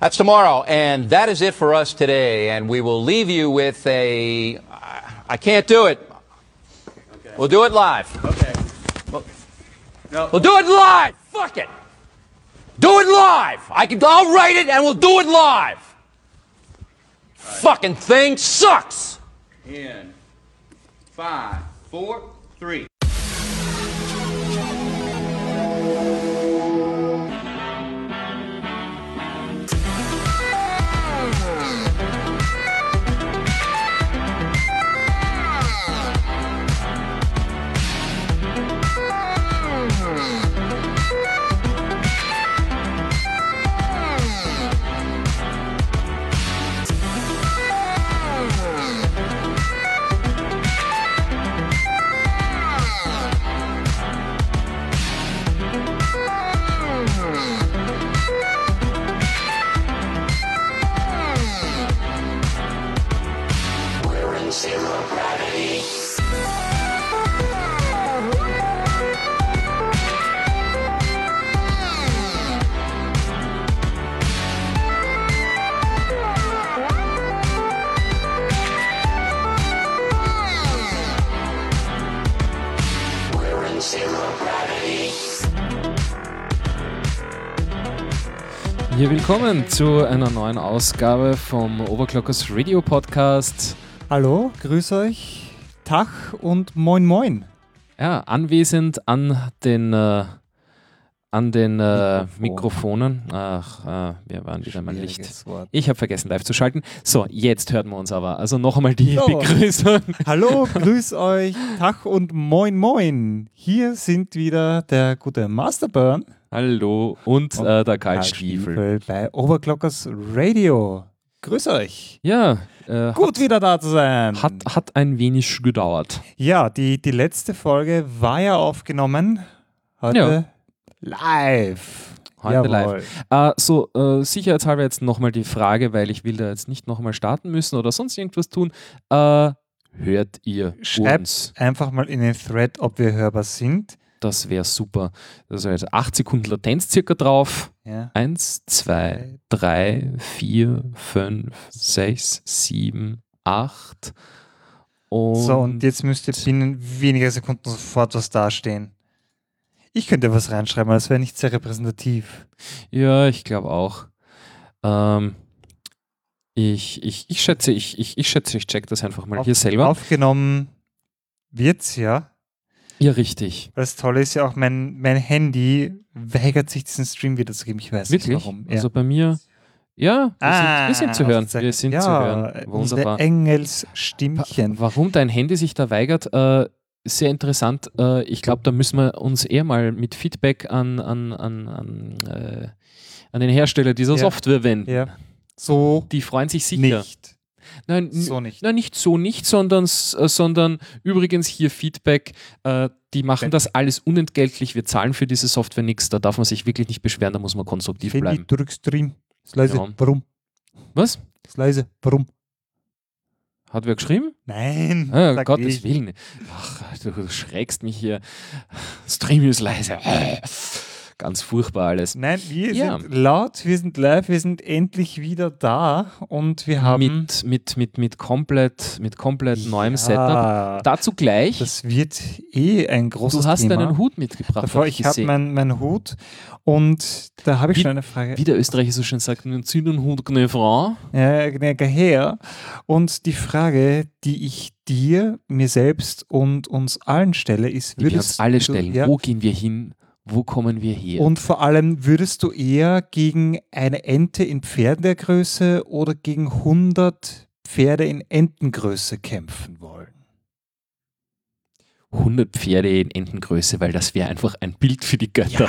That's tomorrow, and that is it for us today. And we will leave you with a. I can't do it. We'll do it live. Okay. No. We'll do it live. Fuck it. Do it live. I can. I'll write it, and we'll do it live. Fucking thing sucks. In five, four, three. Ja, willkommen zu einer neuen Ausgabe vom Overclockers Radio Podcast. Hallo, grüß euch, Tag und moin moin. Ja, anwesend an den, äh, an den äh, Mikrofon. Mikrofonen. Ach, äh, wir waren wieder mal Licht. Wort. Ich habe vergessen, live zu schalten. So, jetzt hört man uns aber. Also noch einmal die So. Begrüßung. Hallo, grüß euch, Tag und moin moin. Hier sind wieder der gute Masterburn Hallo und Und äh, der Kaltstiefel. Kaltstiefel bei Overclockers Radio. Grüß euch. Ja, äh, Gut wieder da zu sein. hat, hat ein wenig gedauert. Ja, die, die letzte Folge war ja aufgenommen. Heute live. Heute Jawohl. Äh, so, äh, sicherheitshalber jetzt nochmal die Frage, weil ich will da jetzt nicht nochmal starten müssen oder sonst irgendwas tun. Äh, hört ihr Schreibt uns? einfach mal in den Thread, ob wir hörbar sind. Das wäre super. Ist jetzt 8 Sekunden Latenz circa drauf. Ja. 1, 2, 3, 4, 5, 6, 7, 8. Und So, und jetzt müsste binnen weniger Sekunden sofort was dastehen. Ich könnte was reinschreiben, aber das wäre nicht sehr repräsentativ. ja, ich glaube auch. Ähm, ich, ich, ich schätze, ich, ich, ich schätze, ich check das einfach mal Auf- hier selber. Aufgenommen wird's ja. Ja, richtig. Das Tolle ist ja auch, mein, mein Handy weigert sich, diesen Stream wiederzugeben. Ich weiß Wirklich? nicht warum. Ja. Also bei mir, ja, wir, sind, wir sind zu hören. Wir sind ja, zu hören. Unsere Wunderbar. Engelsstimmchen. Warum dein Handy sich da weigert, äh, sehr interessant. Äh, ich glaube, da müssen wir uns eher mal mit Feedback an, an, an, an, äh, an den Hersteller dieser Ja. Software wenden. Ja. So Die freuen sich sicher. nicht. Nein, So nicht. Nein, nicht so nicht, sondern, äh, sondern übrigens hier Feedback. Äh, die machen Wenn- das alles unentgeltlich. Wir zahlen für diese Software nichts. Da darf man sich wirklich nicht beschweren. Da muss man konstruktiv Handy, bleiben. drück Stream. Ist leise. Ja. Warum? Was? Ist leise. Warum? Hat wer geschrieben? Nein. Ah, Gottes ich. Willen. Ach, du, du schrägst mich hier. Stream ist leise. Ganz furchtbar alles. Nein, wir Ja. sind laut, wir sind live, wir sind endlich wieder da und wir haben Mit, mit, mit, mit komplett, mit komplett neuem Ja, Setup. Dazu gleich. Das wird eh ein großes du hast Thema. deinen Hut mitgebracht. Davor, hab ich habe gesehen. meinen mein Hut und da habe ich Wie- schon eine Frage. Wie der Österreicher so schön sagt, einen Zünden Hut, keine Frau. Ja, Herr. Und die Frage, die ich dir, mir selbst und uns allen stelle, ist, Wir uns würdest alle stellen. ja, Wo gehen wir hin? Wo kommen wir her? und vor allem, würdest du eher gegen eine Ente in Pferdegröße oder gegen 100 Pferde in Entengröße kämpfen wollen? 100 Pferde in Entengröße, weil das wäre einfach ein Bild für die Götter.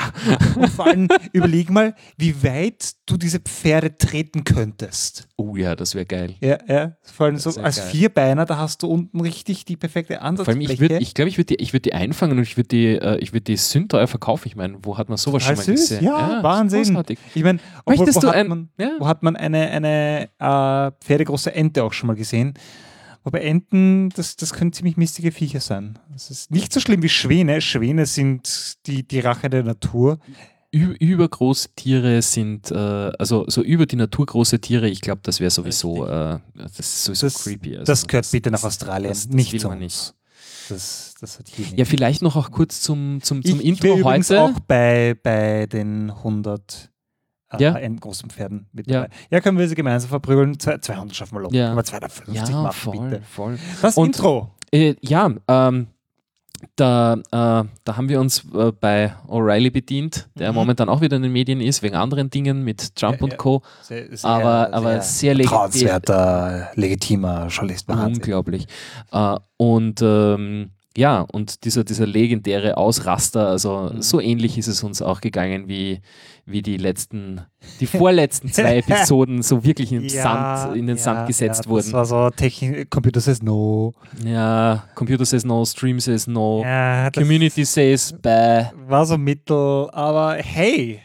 Und vor allem überleg mal, wie weit du diese Pferde treten könntest. Oh ja, das wäre geil. Ja, ja. Vor allem so als geil. Vierbeiner, da hast du unten richtig die perfekte Vor allem, Ansatzfläche. ich würde, ich glaube, ich würde die, ich würd die einfangen und ich würde die, äh, ich würd die sündteuer verkaufen. Ich meine, wo hat man sowas Total schon mal süß. gesehen? Ja, ist Wahnsinn. ich meine, wo, du hat ein, man, ja? wo hat man eine, eine äh, pferdegroße Ente auch schon mal gesehen? Wobei Enten, das, das können ziemlich mistige Viecher sein. Das ist nicht so schlimm wie Schwäne. Schwäne sind die, die Rache der Natur. ü- übergroße Tiere sind, äh, also so über die Natur große Tiere, ich glaube, das wäre sowieso, äh, das ist sowieso Das, creepy. Also das gehört bitte nach Australien, das- das nicht will zu uns. Das, das hat hier Ja, nicht. vielleicht noch auch kurz zum, zum, zum ich Intro bin übrigens heute. auch bei, bei den 100 äh, Ja. großen Pferden mit Ja. dabei. Ja, können wir sie gemeinsam verprügeln? Zwei- 200 schaffen wir locker. Ja. Können wir 250 ja, machen, voll, bitte. voll. Das Und- Intro. Äh, ja, ähm, da, äh, da haben wir uns äh, bei O'Reilly bedient, der Mhm. momentan auch wieder in den Medien ist, wegen anderen Dingen mit Trump Ja, und. Co. Sehr, sehr, aber, aber sehr legitim. Legitimer Journalist. Wahnsinn. Unglaublich. Äh, und ähm, ja, und dieser, dieser legendäre Ausraster, also Mhm. so ähnlich ist es uns auch gegangen wie, wie die letzten, die vorletzten zwei Episoden so wirklich im Sand, in den ja, Sand gesetzt ja, wurden. Das war so Technik, Computer says no. Ja, Computer says no, Stream says no, Ja, Community says bäh. war so mittel, aber hey,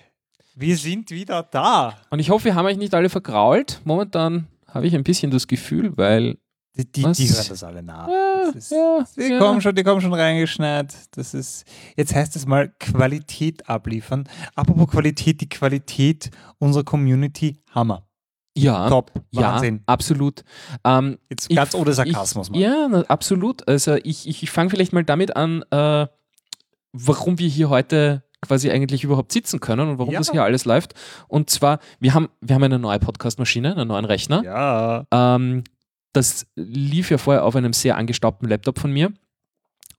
wir sind wieder da. Und ich hoffe, wir haben euch nicht alle vergrault. Momentan habe ich ein bisschen das Gefühl, weil. Die, die, die hören das alle nach. Ja, Das ist, ja, die, ja. kommen schon, die kommen schon reingeschneit. Das ist, jetzt heißt es mal Qualität abliefern. Apropos Qualität, die Qualität unserer Community, Hammer. Ja, Top, ja, Wahnsinn. absolut. Ähm, Jetzt Ich- ganz ohne Sarkasmus. Ich, ja, na, absolut. Also ich, ich, ich fange vielleicht mal damit an, äh, warum wir hier heute quasi eigentlich überhaupt sitzen können und warum Ja. das hier alles läuft. Und zwar, wir haben, wir haben eine neue Podcast-Maschine, einen neuen Rechner. ja. Ähm, das lief ja vorher auf einem sehr angestaubten Laptop von mir,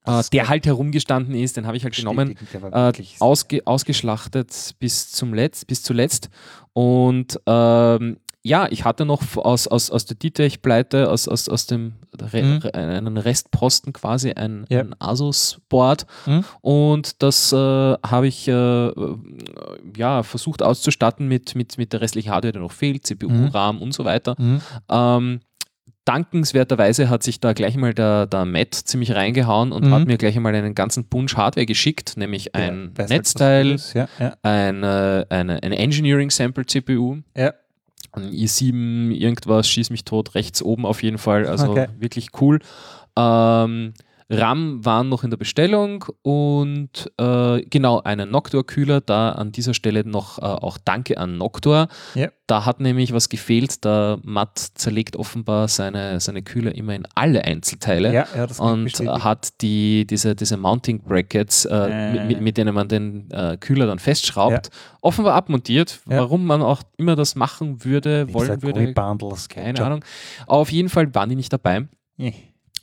äh, der halt herumgestanden ist. Den habe ich halt genommen, äh, ausge, ausgeschlachtet bis zum Letzt, bis zuletzt. Und ähm, ja, ich hatte noch aus, aus, aus der Ditech-Pleite, aus, aus, aus dem Re Mhm. Re einen Restposten quasi ein, Ja. ein Asus-Board. Mhm. Und das äh, habe ich äh, ja, versucht auszustatten mit, mit, mit der restlichen Hardware, die noch fehlt, CPU, Mhm. RAM und so weiter. Mhm. Ähm, dankenswerterweise hat sich da gleich mal der, der Matt ziemlich reingehauen und Mhm. hat mir gleich einmal einen ganzen Bunch Hardware geschickt, nämlich ein Ja, Netzteil. Ja, ja, eine, eine, eine Engineering Sample CPU, ja. ein i7, irgendwas, schieß mich tot, rechts oben auf jeden Fall, also Okay. wirklich cool. Ähm, RAM waren noch in der Bestellung und äh, genau einen Noctua-Kühler. Da an dieser Stelle noch äh, auch Danke an Noctua. Ja. Da hat nämlich was gefehlt. Der Matt zerlegt offenbar seine, seine Kühler immer in alle Einzelteile ja, ja und hat die, diese, diese Mounting Brackets, äh, mit, mit, denen man den äh, Kühler dann festschraubt, offenbar abmontiert. Warum man auch immer das machen würde, Dieser wollen würde, Gummi-Bundles, keine. Ahnung. Auf jeden Fall waren die nicht dabei. Ja.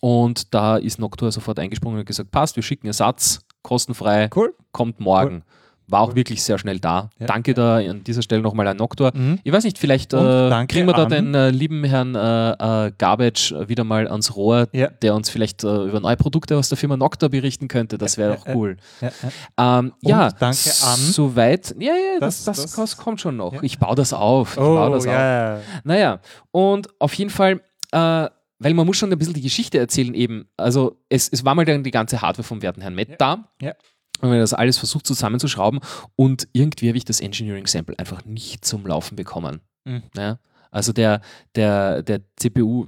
Und da ist Noctua sofort eingesprungen und gesagt, passt, wir schicken Ersatz, kostenfrei, Cool. kommt morgen. War auch wirklich sehr schnell da. Ja, Danke da an dieser Stelle nochmal an Noctua. Mhm. Ich weiß nicht, vielleicht äh, kriegen wir da den äh, lieben Herrn äh, äh, Garbage wieder mal ans Rohr, Ja. der uns vielleicht äh, über neue Produkte aus der Firma Noctua berichten könnte. Das wäre Ja, doch ja, cool. Ja, ja. Ähm, ja, danke an- Soweit. Ja, ja, das, Das- das, das- kommt schon noch. Ja. Ich baue das auf. Ich baue Oh, das auf. ja. Naja, und auf jeden Fall, äh, weil man muss schon ein bisschen die Geschichte erzählen eben. Also es, es war mal dann die ganze Hardware vom werten Herrn Matt Ja. da. Ja. Und wir das alles versucht zusammenzuschrauben und irgendwie habe ich das Engineering Sample einfach nicht zum Laufen bekommen. Mhm. Ja? Also der, der, der CPU,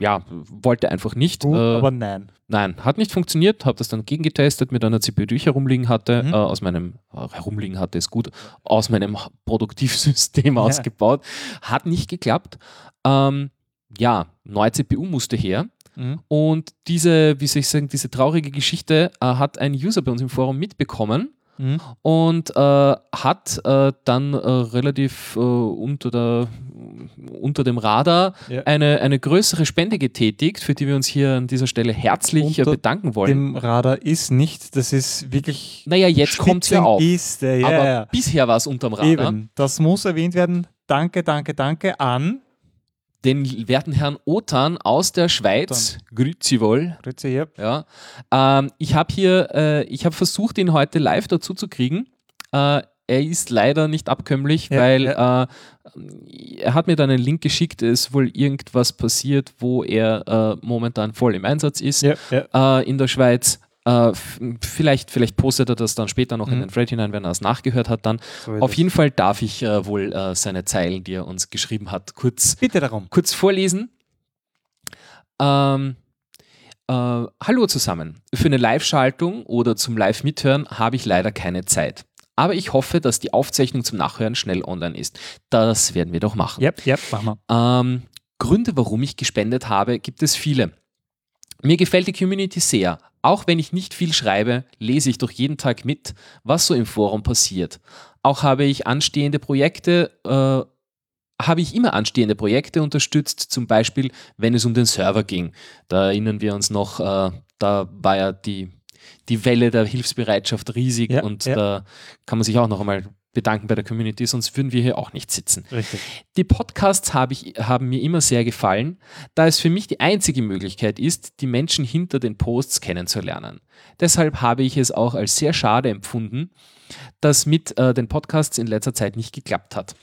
ja, wollte einfach nicht. Gut, äh, aber nein. Nein, hat nicht funktioniert, habe das dann gegengetestet mit einer CPU, die ich herumliegen hatte, Mhm. äh, aus meinem, äh, herumliegen hatte ist gut, aus meinem Produktivsystem Ja. ausgebaut. Hat nicht geklappt. Ähm, ja, neue CPU musste her. Mhm. Und diese, wie soll ich sagen, diese traurige Geschichte äh, hat ein User bei uns im Forum mitbekommen Mhm. und äh, hat äh, dann äh, relativ äh, unter, der, unter dem Radar Ja. eine, eine größere Spende getätigt, für die wir uns hier an dieser Stelle herzlich äh, Unter bedanken wollen. Dem Radar ist nicht, das ist wirklich Naja, jetzt kommt es ja auf. Ja, Aber ja. bisher war es unterm Radar. Eben, das muss erwähnt werden. Danke, danke, danke an. Den werten Herrn Otan aus der Schweiz, Grüezi wohl. Grüße hier. Ja. Ähm, ich habe hier, äh, ich habe versucht, ihn heute live dazu zu kriegen. Äh, er ist leider nicht abkömmlich, Ja, weil Äh, er hat mir dann einen Link geschickt, es ist wohl irgendwas passiert, wo er äh, momentan voll im Einsatz ist Ja, ja. äh, in der Schweiz. Äh, vielleicht, vielleicht postet er das dann später noch in Mhm. den Thread hinein, wenn er es nachgehört hat dann. So Auf jeden Fall darf ich äh, wohl äh, seine Zeilen, die er uns geschrieben hat, kurz Bitte darum. kurz vorlesen. Ähm, äh, hallo zusammen. Für eine Live-Schaltung oder zum Live-Mithören habe ich leider keine Zeit. Aber ich hoffe, dass die Aufzeichnung zum Nachhören schnell online ist. Das werden wir doch machen. Yep, yep, machen wir. Ähm, Gründe, warum ich gespendet habe, gibt es viele. Mir gefällt die Community sehr. Auch wenn ich nicht viel schreibe, lese ich doch jeden Tag mit, was so im Forum passiert. Auch habe ich anstehende Projekte, äh, habe ich immer anstehende Projekte unterstützt, zum Beispiel, wenn es um den Server ging. Da erinnern wir uns noch, äh, da war ja die, die Welle der Hilfsbereitschaft riesig Ja, und ja. da kann man sich auch noch einmal bedanken bei der Community, sonst würden wir hier auch nicht sitzen. Richtig. Die Podcasts habe ich, haben mir immer sehr gefallen, da es für mich die einzige Möglichkeit ist, die Menschen hinter den Posts kennenzulernen. Deshalb habe ich es auch als sehr schade empfunden, dass mit äh, den Podcasts in letzter Zeit nicht geklappt hat.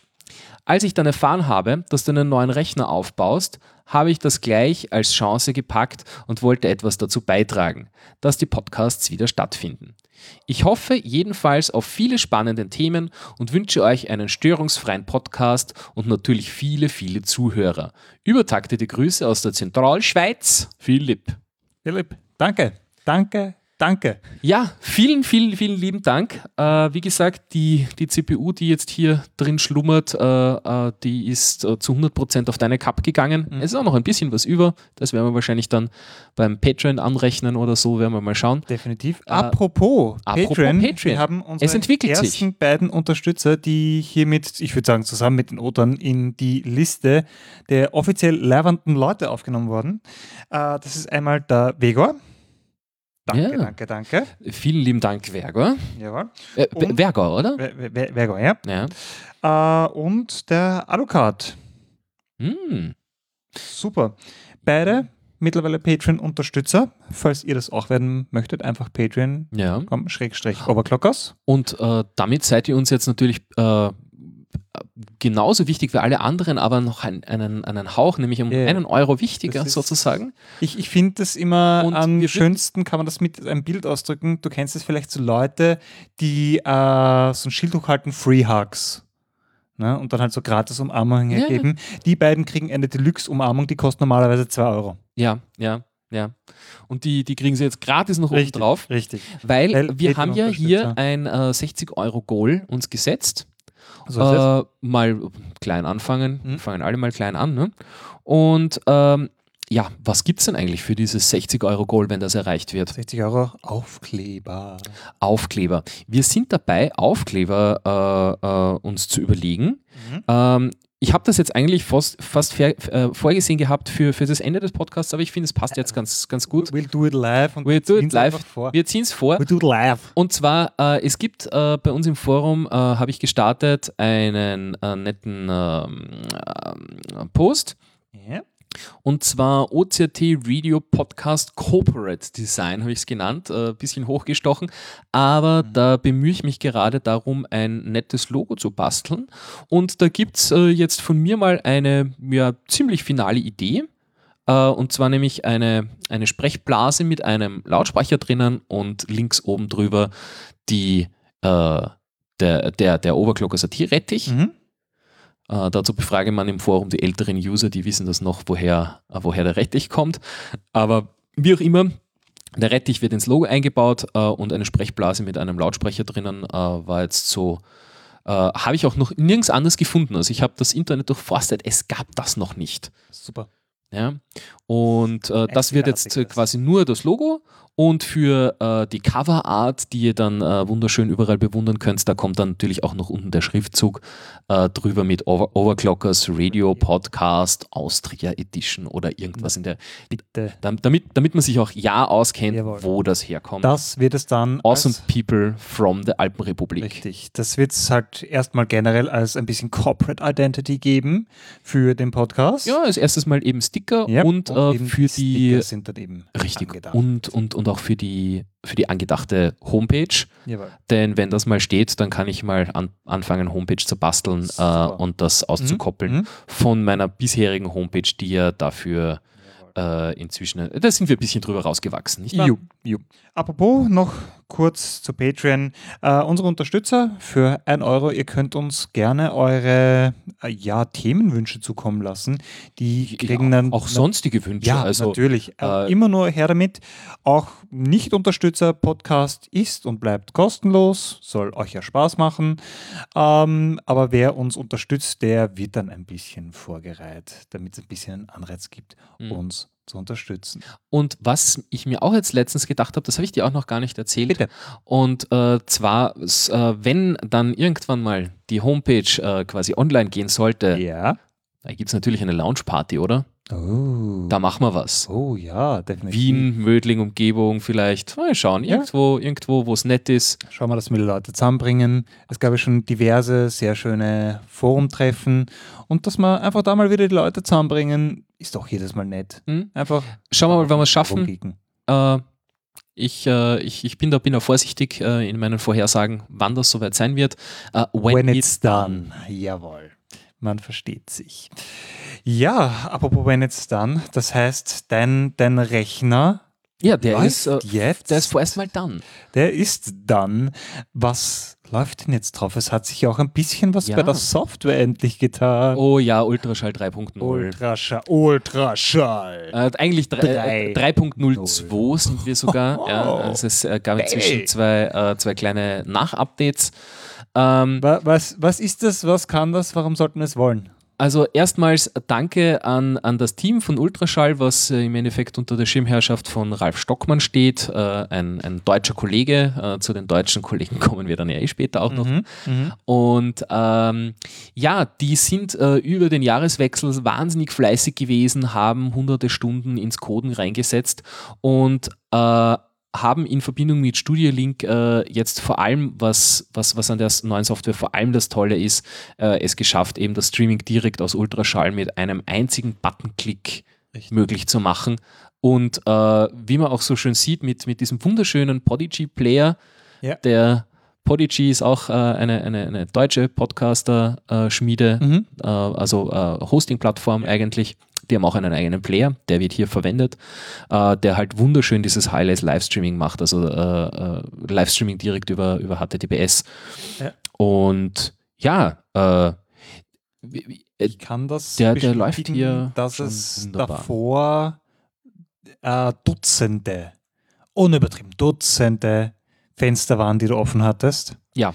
Als ich dann erfahren habe, dass du einen neuen Rechner aufbaust, habe ich das gleich als Chance gepackt und wollte etwas dazu beitragen, dass die Podcasts wieder stattfinden. Ich hoffe jedenfalls auf viele spannende Themen und wünsche euch einen störungsfreien Podcast und natürlich viele, viele Zuhörer. Übertaktete Grüße aus der Zentralschweiz, Philipp. Philipp, danke, danke, danke. Ja, vielen, vielen, vielen lieben Dank. Äh, wie gesagt, die, die CPU, die jetzt hier drin schlummert, äh, äh, die ist äh, zu 100% auf deine Cup gegangen. Es ist auch noch ein bisschen was über. Das werden wir wahrscheinlich dann beim Patreon anrechnen oder so, werden wir mal schauen. Definitiv. apropos, Äh, apropos Patreon, Patreon. wir haben unsere Es entwickelt ersten sich. beiden Unterstützer, die hiermit, ich würde sagen, zusammen mit den Otern in die Liste der offiziell leibenden Leute aufgenommen worden. Äh, das ist einmal der Vegor. Danke, Ja. danke, danke. Vielen lieben Dank, Vergor. Jawohl. Äh, Vergor, oder? Ve- Ve- Ve- Vegor, ja. Ja. Äh, und der Alucard. Hm. Super. Beide mittlerweile Patreon-Unterstützer. Falls ihr das auch werden möchtet, einfach Patreon. Ja. komm, Schrägstrich Oberklockers. Und äh, damit seid ihr uns jetzt natürlich äh, genauso wichtig wie alle anderen, aber noch ein, einen, einen Hauch, nämlich um Ja, einen Euro wichtiger ist- sozusagen. Ich, ich finde das immer Und am schönsten, kann man das mit einem Bild ausdrücken. Du kennst es vielleicht so Leute, die äh, so ein Schild hochhalten, Free Hugs. Ne? Und dann halt so gratis Umarmungen Ja. geben. Die beiden kriegen eine Deluxe-Umarmung, die kostet normalerweise 2 Euro. Ja, ja, ja. Und die, die kriegen sie jetzt gratis noch oben drauf, Richtig. weil Weil wir haben ja hier ein äh, 60-Euro-Goal uns gesetzt. So äh, mal klein anfangen, Mhm. fangen alle mal klein an. Ne? Und ähm, ja, was gibt es denn eigentlich für dieses 60-Euro-Goal, wenn das erreicht wird? 60 Euro Aufkleber. Aufkleber. Wir sind dabei, Aufkleber äh, äh, uns zu überlegen. Mhm. Ähm, ich habe das jetzt eigentlich fast, fast fair, äh, vorgesehen gehabt für, für das Ende des Podcasts, aber ich finde, es passt jetzt ganz, ganz gut. We'll do it live und We'll do it live. Vor. Wir ziehen es vor. We'll do it live. Und zwar, äh, es gibt äh, bei uns im Forum, äh, habe ich gestartet, einen äh, netten ähm, äh, Post. Ja. Und zwar OCT Radio Podcast Corporate Design, habe ich es genannt, ein äh, bisschen hochgestochen. Aber da bemühe ich mich gerade darum, ein nettes Logo zu basteln. Und da gibt es äh, jetzt von mir mal eine ja, ziemlich finale Idee. Äh, und zwar nämlich eine, eine Sprechblase mit einem Lautsprecher drinnen und links oben drüber die, äh, der, der, der Overclocker Satirrettich. Mhm. Äh, dazu befrage man im Forum die älteren User, die wissen das noch, woher, äh, woher der Rettich kommt. Aber wie auch immer, der Rettich wird ins Logo eingebaut äh, und eine Sprechblase mit einem Lautsprecher drinnen äh, war jetzt so. Äh, habe ich auch noch nirgends anders gefunden. Also ich habe das Internet durchforstet, es gab das noch nicht. Super. Ja? Und äh, das wird jetzt quasi nur das Logo und für äh, die Coverart, die ihr dann äh, wunderschön überall bewundern könnt, da kommt dann natürlich auch noch unten der Schriftzug äh, drüber mit Over Overclockers Radio Podcast Austria Edition oder irgendwas in der. Bitte. Dam- Damit, damit man sich auch ja auskennt, Jawohl. wo das herkommt. Das wird es dann. awesome People from the Alpenrepublik. Richtig. Das wird es halt erstmal generell als ein bisschen Corporate Identity geben für den Podcast. Ja, als erstes mal eben Sticker Ja, und, äh, eben für die. Sticker sind dann eben Richtig. angedacht. Und, und, und auch für die, für die angedachte Homepage. Jawohl. Denn wenn das mal steht, dann kann ich mal an, anfangen, Homepage zu basteln äh, und das auszukoppeln Mhm. von meiner bisherigen Homepage, die ja dafür äh, inzwischen, da sind wir ein bisschen drüber rausgewachsen, nicht wahr? Ju, ju. Apropos noch kurz zu Patreon. Äh, unsere Unterstützer für 1 Euro, ihr könnt uns gerne eure äh, ja, Themenwünsche zukommen lassen. Die kriegen dann auch sonstige Wünsche. Ja, also, natürlich. Äh, äh, immer nur her damit. Auch Nicht-Unterstützer-Podcast ist und bleibt kostenlos, soll euch ja Spaß machen. Ähm, aber wer uns unterstützt, der wird dann ein bisschen vorgereiht, damit es ein bisschen einen Anreiz gibt, Mhm. uns zu unterstützen. Und was ich mir auch jetzt letztens gedacht habe, das habe ich dir auch noch gar nicht erzählt. Bitte. Und äh, zwar, äh, wenn dann irgendwann mal die Homepage äh, quasi online gehen sollte, Ja. da gibt es natürlich eine Launchparty, oder? Oh. Da machen wir was. oh ja, definitiv. Wien, Mödling, Umgebung vielleicht. Mal schauen, Ja. irgendwo, irgendwo, wo es nett ist. Schauen wir, dass wir die Leute zusammenbringen. Es gab ja schon diverse, sehr schöne Forumtreffen. Und dass wir einfach da mal wieder die Leute zusammenbringen, ist doch jedes Mal nett. Hm? Einfach Schauen wir mal, wenn wir es schaffen. Äh, ich, äh, ich, ich bin da bin da vorsichtig äh, in meinen Vorhersagen, wann das soweit sein wird. Äh, When, it's done. Jawohl. Man versteht sich. Ja, apropos when it's done, das heißt, dein, dein Rechner Ja, der läuft ist, äh, jetzt. der ist vorerst mal dann. der ist dann. Was läuft denn jetzt drauf? Es hat sich ja auch ein bisschen was Ja. bei der Software endlich getan. Oh ja, Ultraschall 3.0. Ultraschall. Ultraschall. Äh, eigentlich drei- äh, Drei. 3.02 sind wir sogar. ja, also es äh, gab inzwischen zwei, äh, zwei kleine Nach-Updates. Ähm, Wa- Was, was ist das? Was kann das? Warum sollten wir es wollen? Also erstmals danke an, an das Team von Ultraschall, was äh, im Endeffekt unter der Schirmherrschaft von Ralf Stockmann steht, äh, ein, ein deutscher Kollege. Äh, zu den deutschen Kollegen kommen wir dann ja eh später auch noch. Und ähm, ja, die sind äh, über den Jahreswechsel wahnsinnig fleißig gewesen, haben hunderte Stunden ins Coden reingesetzt und äh, haben in Verbindung mit Studio Link äh, jetzt vor allem, was, was, was an der neuen Software vor allem das Tolle ist, äh, es geschafft, eben das Streaming direkt aus Ultraschall mit einem einzigen Buttonklick möglich zu machen. Und äh, wie man auch so schön sieht, mit, mit diesem wunderschönen Podigy-Player, Ja. der Podigy ist auch äh, eine, eine, eine deutsche Podcaster-Schmiede, Mhm. äh, also äh, Hosting-Plattform eigentlich. Die haben auch einen eigenen Player, der wird hier verwendet, äh, der halt wunderschön dieses Highlights Livestreaming macht, also äh, äh, Livestreaming direkt über, über HTTPS. Ja. Und ja, äh, äh, Ich kann das Der- der läuft hier dass es wunderbar. davor äh, Dutzende, unübertrieben, Dutzende Fenster waren, die du offen hattest. ja,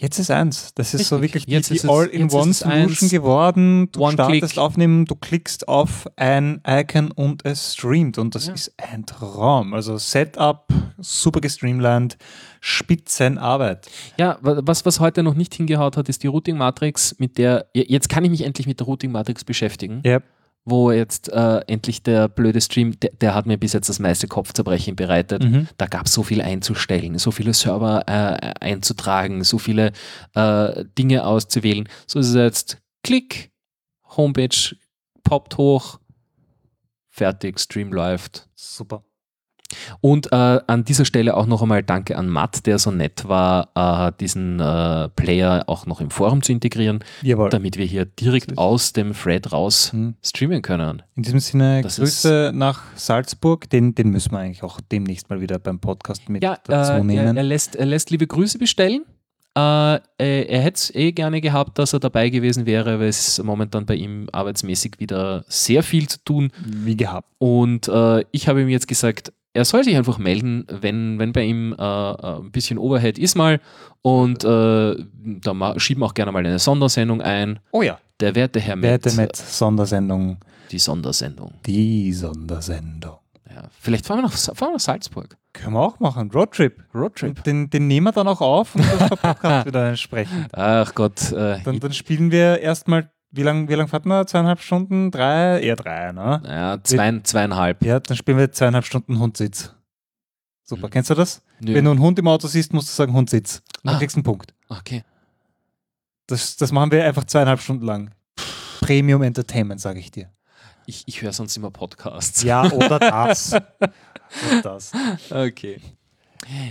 Jetzt ist eins. Das ist so Richtig. wirklich die, Jetzt die All-in-One-Solution geworden. Du One-Click. startest aufnehmen, du klickst auf ein Icon und es streamt. Und das Ja. ist ein Traum. Also Setup, super gestreamlined, Spitzenarbeit. Ja, wa- was, was heute noch nicht hingehaut hat, ist die Routing-Matrix, mit der, je- jetzt kann ich mich endlich mit der Routing-Matrix beschäftigen, Ja. Wo jetzt äh, endlich der blöde Stream, der, der hat mir bis jetzt das meiste Kopfzerbrechen bereitet. Mhm. Da gab es so viel einzustellen, so viele Server äh, einzutragen, so viele äh, Dinge auszuwählen. So ist es jetzt, Klick, Homepage poppt hoch, fertig, Stream läuft. Super. Und äh, an dieser Stelle auch noch einmal Danke an Matt, der so nett war, äh, diesen äh, Player auch noch im Forum zu integrieren, Jawohl. damit wir hier direkt aus dem Thread raus Mhm. streamen können. In diesem Sinne, Das Grüße nach Salzburg. Den, den müssen wir eigentlich auch demnächst mal wieder beim Podcast mit Ja, dazu äh, er, nehmen. er, lässt, er lässt liebe Grüße bestellen. Äh, er hätte es eh gerne gehabt, dass er dabei gewesen wäre, weil es momentan bei ihm arbeitsmäßig wieder sehr viel zu tun. Wie gehabt. Und äh, ich habe ihm jetzt gesagt, er soll sich einfach melden, wenn, wenn bei ihm äh, äh, ein bisschen Overhead ist mal. Und äh, da schieben auch gerne mal eine Sondersendung ein. Oh ja. Der werte Herr Metz, Werte mit Sondersendung. die Sondersendung. Die Sondersendung. Ja. Vielleicht fahren wir, nach, fahren wir nach Salzburg. Können wir auch machen. Roadtrip. Roadtrip. Den, den nehmen wir dann auch auf und das Podcast wieder entsprechend. Ach Gott. Äh, Dann, dann spielen wir erstmal, wie lange wie lang fährt man? Zweieinhalb Stunden? Drei? Eher drei, ne? ja, zwei, zweieinhalb. Ja, dann spielen wir zweieinhalb Stunden Hundsitz. Super, Mhm. kennst du das? Nö. Wenn du einen Hund im Auto siehst, musst du sagen Hundsitz. Und dann Ah. kriegst du einen Punkt. Okay. Das, das machen wir einfach zweieinhalb Stunden lang. Premium Entertainment, sage ich dir. Ich, ich höre sonst immer Podcasts. Ja, oder das. oder das. Okay.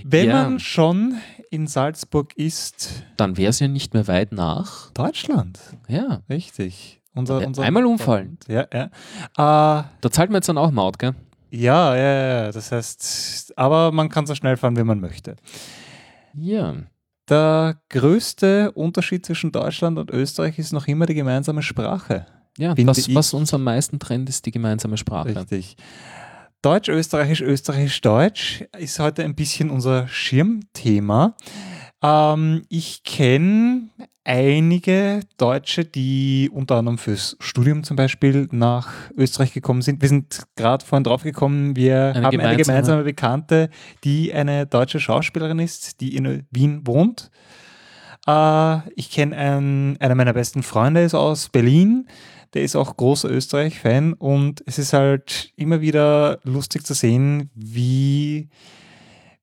Wenn Ja. man schon in Salzburg ist, Dann wäre es ja nicht mehr weit nach. Deutschland. Ja. Richtig. Unser, Ja, unser einmal umfallen. Ja, ja. Äh, Da zahlt man jetzt dann auch Maut, gell? Ja, ja, ja. Das heißt, aber man kann so schnell fahren, wie man möchte. Ja. Der größte Unterschied zwischen Deutschland und Österreich ist noch immer die gemeinsame Sprache. Ja, das, was uns am meisten trennt, ist die gemeinsame Sprache. Richtig. Deutsch, Österreichisch, Österreichisch, Deutsch ist heute ein bisschen unser Schirmthema. Ähm, ich kenne einige Deutsche, die unter anderem fürs Studium zum Beispiel nach Österreich gekommen sind. Wir sind gerade vorhin drauf gekommen, wir Eine haben eine gemeinsame- gemeinsame Bekannte, die eine deutsche Schauspielerin ist, die in Wien wohnt. Äh, ich kenne einen, einer meiner besten Freunde ist aus Berlin. Der ist auch großer Österreich-Fan und es ist halt immer wieder lustig zu sehen, wie,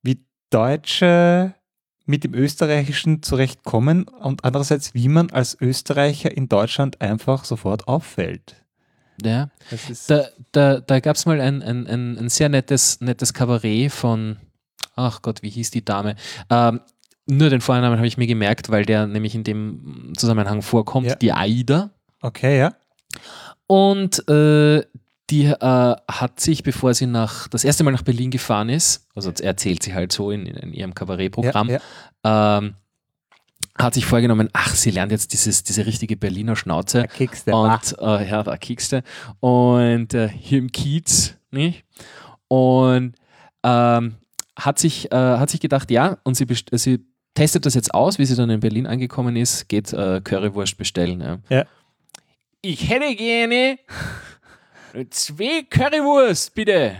wie Deutsche mit dem Österreichischen zurechtkommen und andererseits, wie man als Österreicher in Deutschland einfach sofort auffällt. Ja. Da, da, da gab es mal ein, ein, ein, ein sehr nettes, nettes Kabarett von, ach Gott, wie hieß die Dame? Ähm, nur den Vornamen habe ich mir gemerkt, weil der nämlich in dem Zusammenhang vorkommt, Ja. die Aida. okay, ja. Und äh, die äh, hat sich, bevor sie nach, das erste Mal nach Berlin gefahren ist, also erzählt sie halt so in, in ihrem Kabarettprogramm, ja, ja. ähm, hat sich vorgenommen, ach, sie lernt jetzt dieses, diese richtige Berliner Schnauze. Der war. Und äh, ja, da kiekste. Und äh, hier im Kiez, nicht? Und ähm, hat, sich, äh, hat sich gedacht, ja, und sie, sie testet das jetzt aus, wie sie dann in Berlin angekommen ist, geht äh, Currywurst bestellen. Ja. Ja. Ich hätte gerne zwei Currywurst, bitte.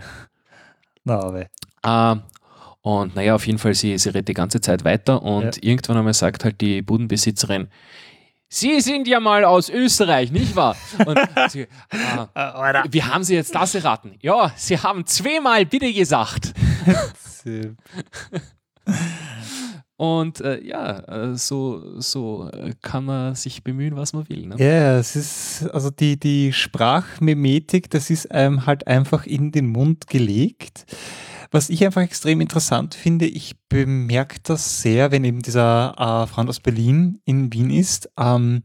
Na, aber. Ähm, und naja, auf jeden Fall, sie, sie redet die ganze Zeit weiter und Ja. irgendwann einmal sagt halt die Budenbesitzerin, Sie sind ja mal aus Österreich, nicht wahr? Und sie, äh, wie haben Sie jetzt das erraten? Ja, Sie haben zweimal bitte gesagt. Und äh, ja, äh, so, so äh, kann man sich bemühen, was man will. Ne? Ja, es ist, also die, die Sprachmimetik, das ist einem halt einfach in den Mund gelegt. Was ich einfach extrem interessant finde, ich bemerke das sehr, wenn eben dieser äh, Freund aus Berlin in Wien ist. Ähm,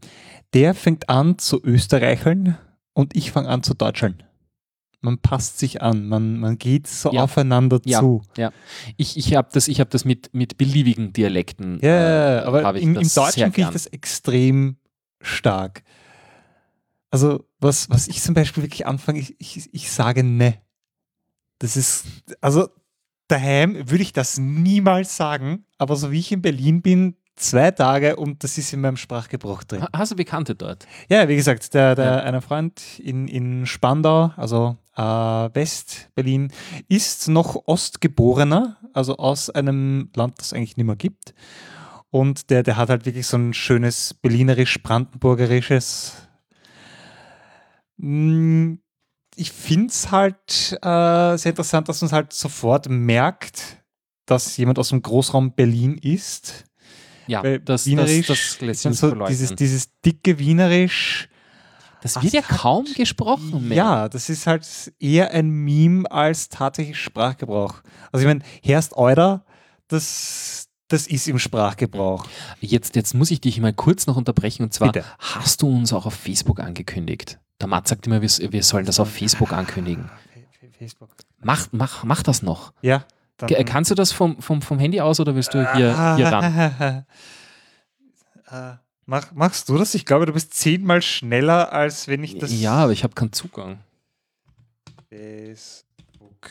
der fängt an zu Österreicheln und ich fange an zu Deutscheln. Man passt sich an, man, man geht so Ja. aufeinander Ja, zu. ja. Ich, ich habe das, ich hab das mit, mit beliebigen Dialekten. Ja, äh, aber im, im Deutschen finde ich das extrem stark. Also, was, was ich zum Beispiel wirklich anfange, ich, ich, ich sage ne. Das ist, also daheim würde ich das niemals sagen, aber so wie ich in Berlin bin, zwei Tage und das ist in meinem Sprachgebrauch drin. Ha- Hast du Bekannte dort? Ja, wie gesagt, der, der Ja. einer Freund in, in Spandau, also äh, West-Berlin, ist noch Ostgeborener, also aus einem Land, das es eigentlich nicht mehr gibt. Und der, der hat halt wirklich so ein schönes berlinerisch-brandenburgerisches. Mm, Ich finde es halt äh, sehr interessant, dass man es halt sofort merkt, dass jemand aus dem Großraum Berlin ist. Ja, Weil das, das, Wienerisch das lässt ist dann uns so dieses, dieses dicke Wienerisch. Das wird ja Das hat- kaum gesprochen mehr. Ja, das ist halt eher ein Meme als tatsächlich Sprachgebrauch. Also ich meine, Herst Euder, das, das ist im Sprachgebrauch. Jetzt, jetzt muss ich dich mal kurz noch unterbrechen und zwar, Bitte. hast du uns auch auf Facebook angekündigt? Der Matt sagt immer, wir, wir sollen das auf Facebook ankündigen. Facebook. Mach, mach, mach das noch. Ja. Ge- Kannst du das vom, vom, vom Handy aus oder willst du hier, hier ran? Äh, Mach, machst du das? Ich glaube, du bist zehnmal schneller, als wenn ich das. Ja, aber ich habe keinen Zugang. Facebook.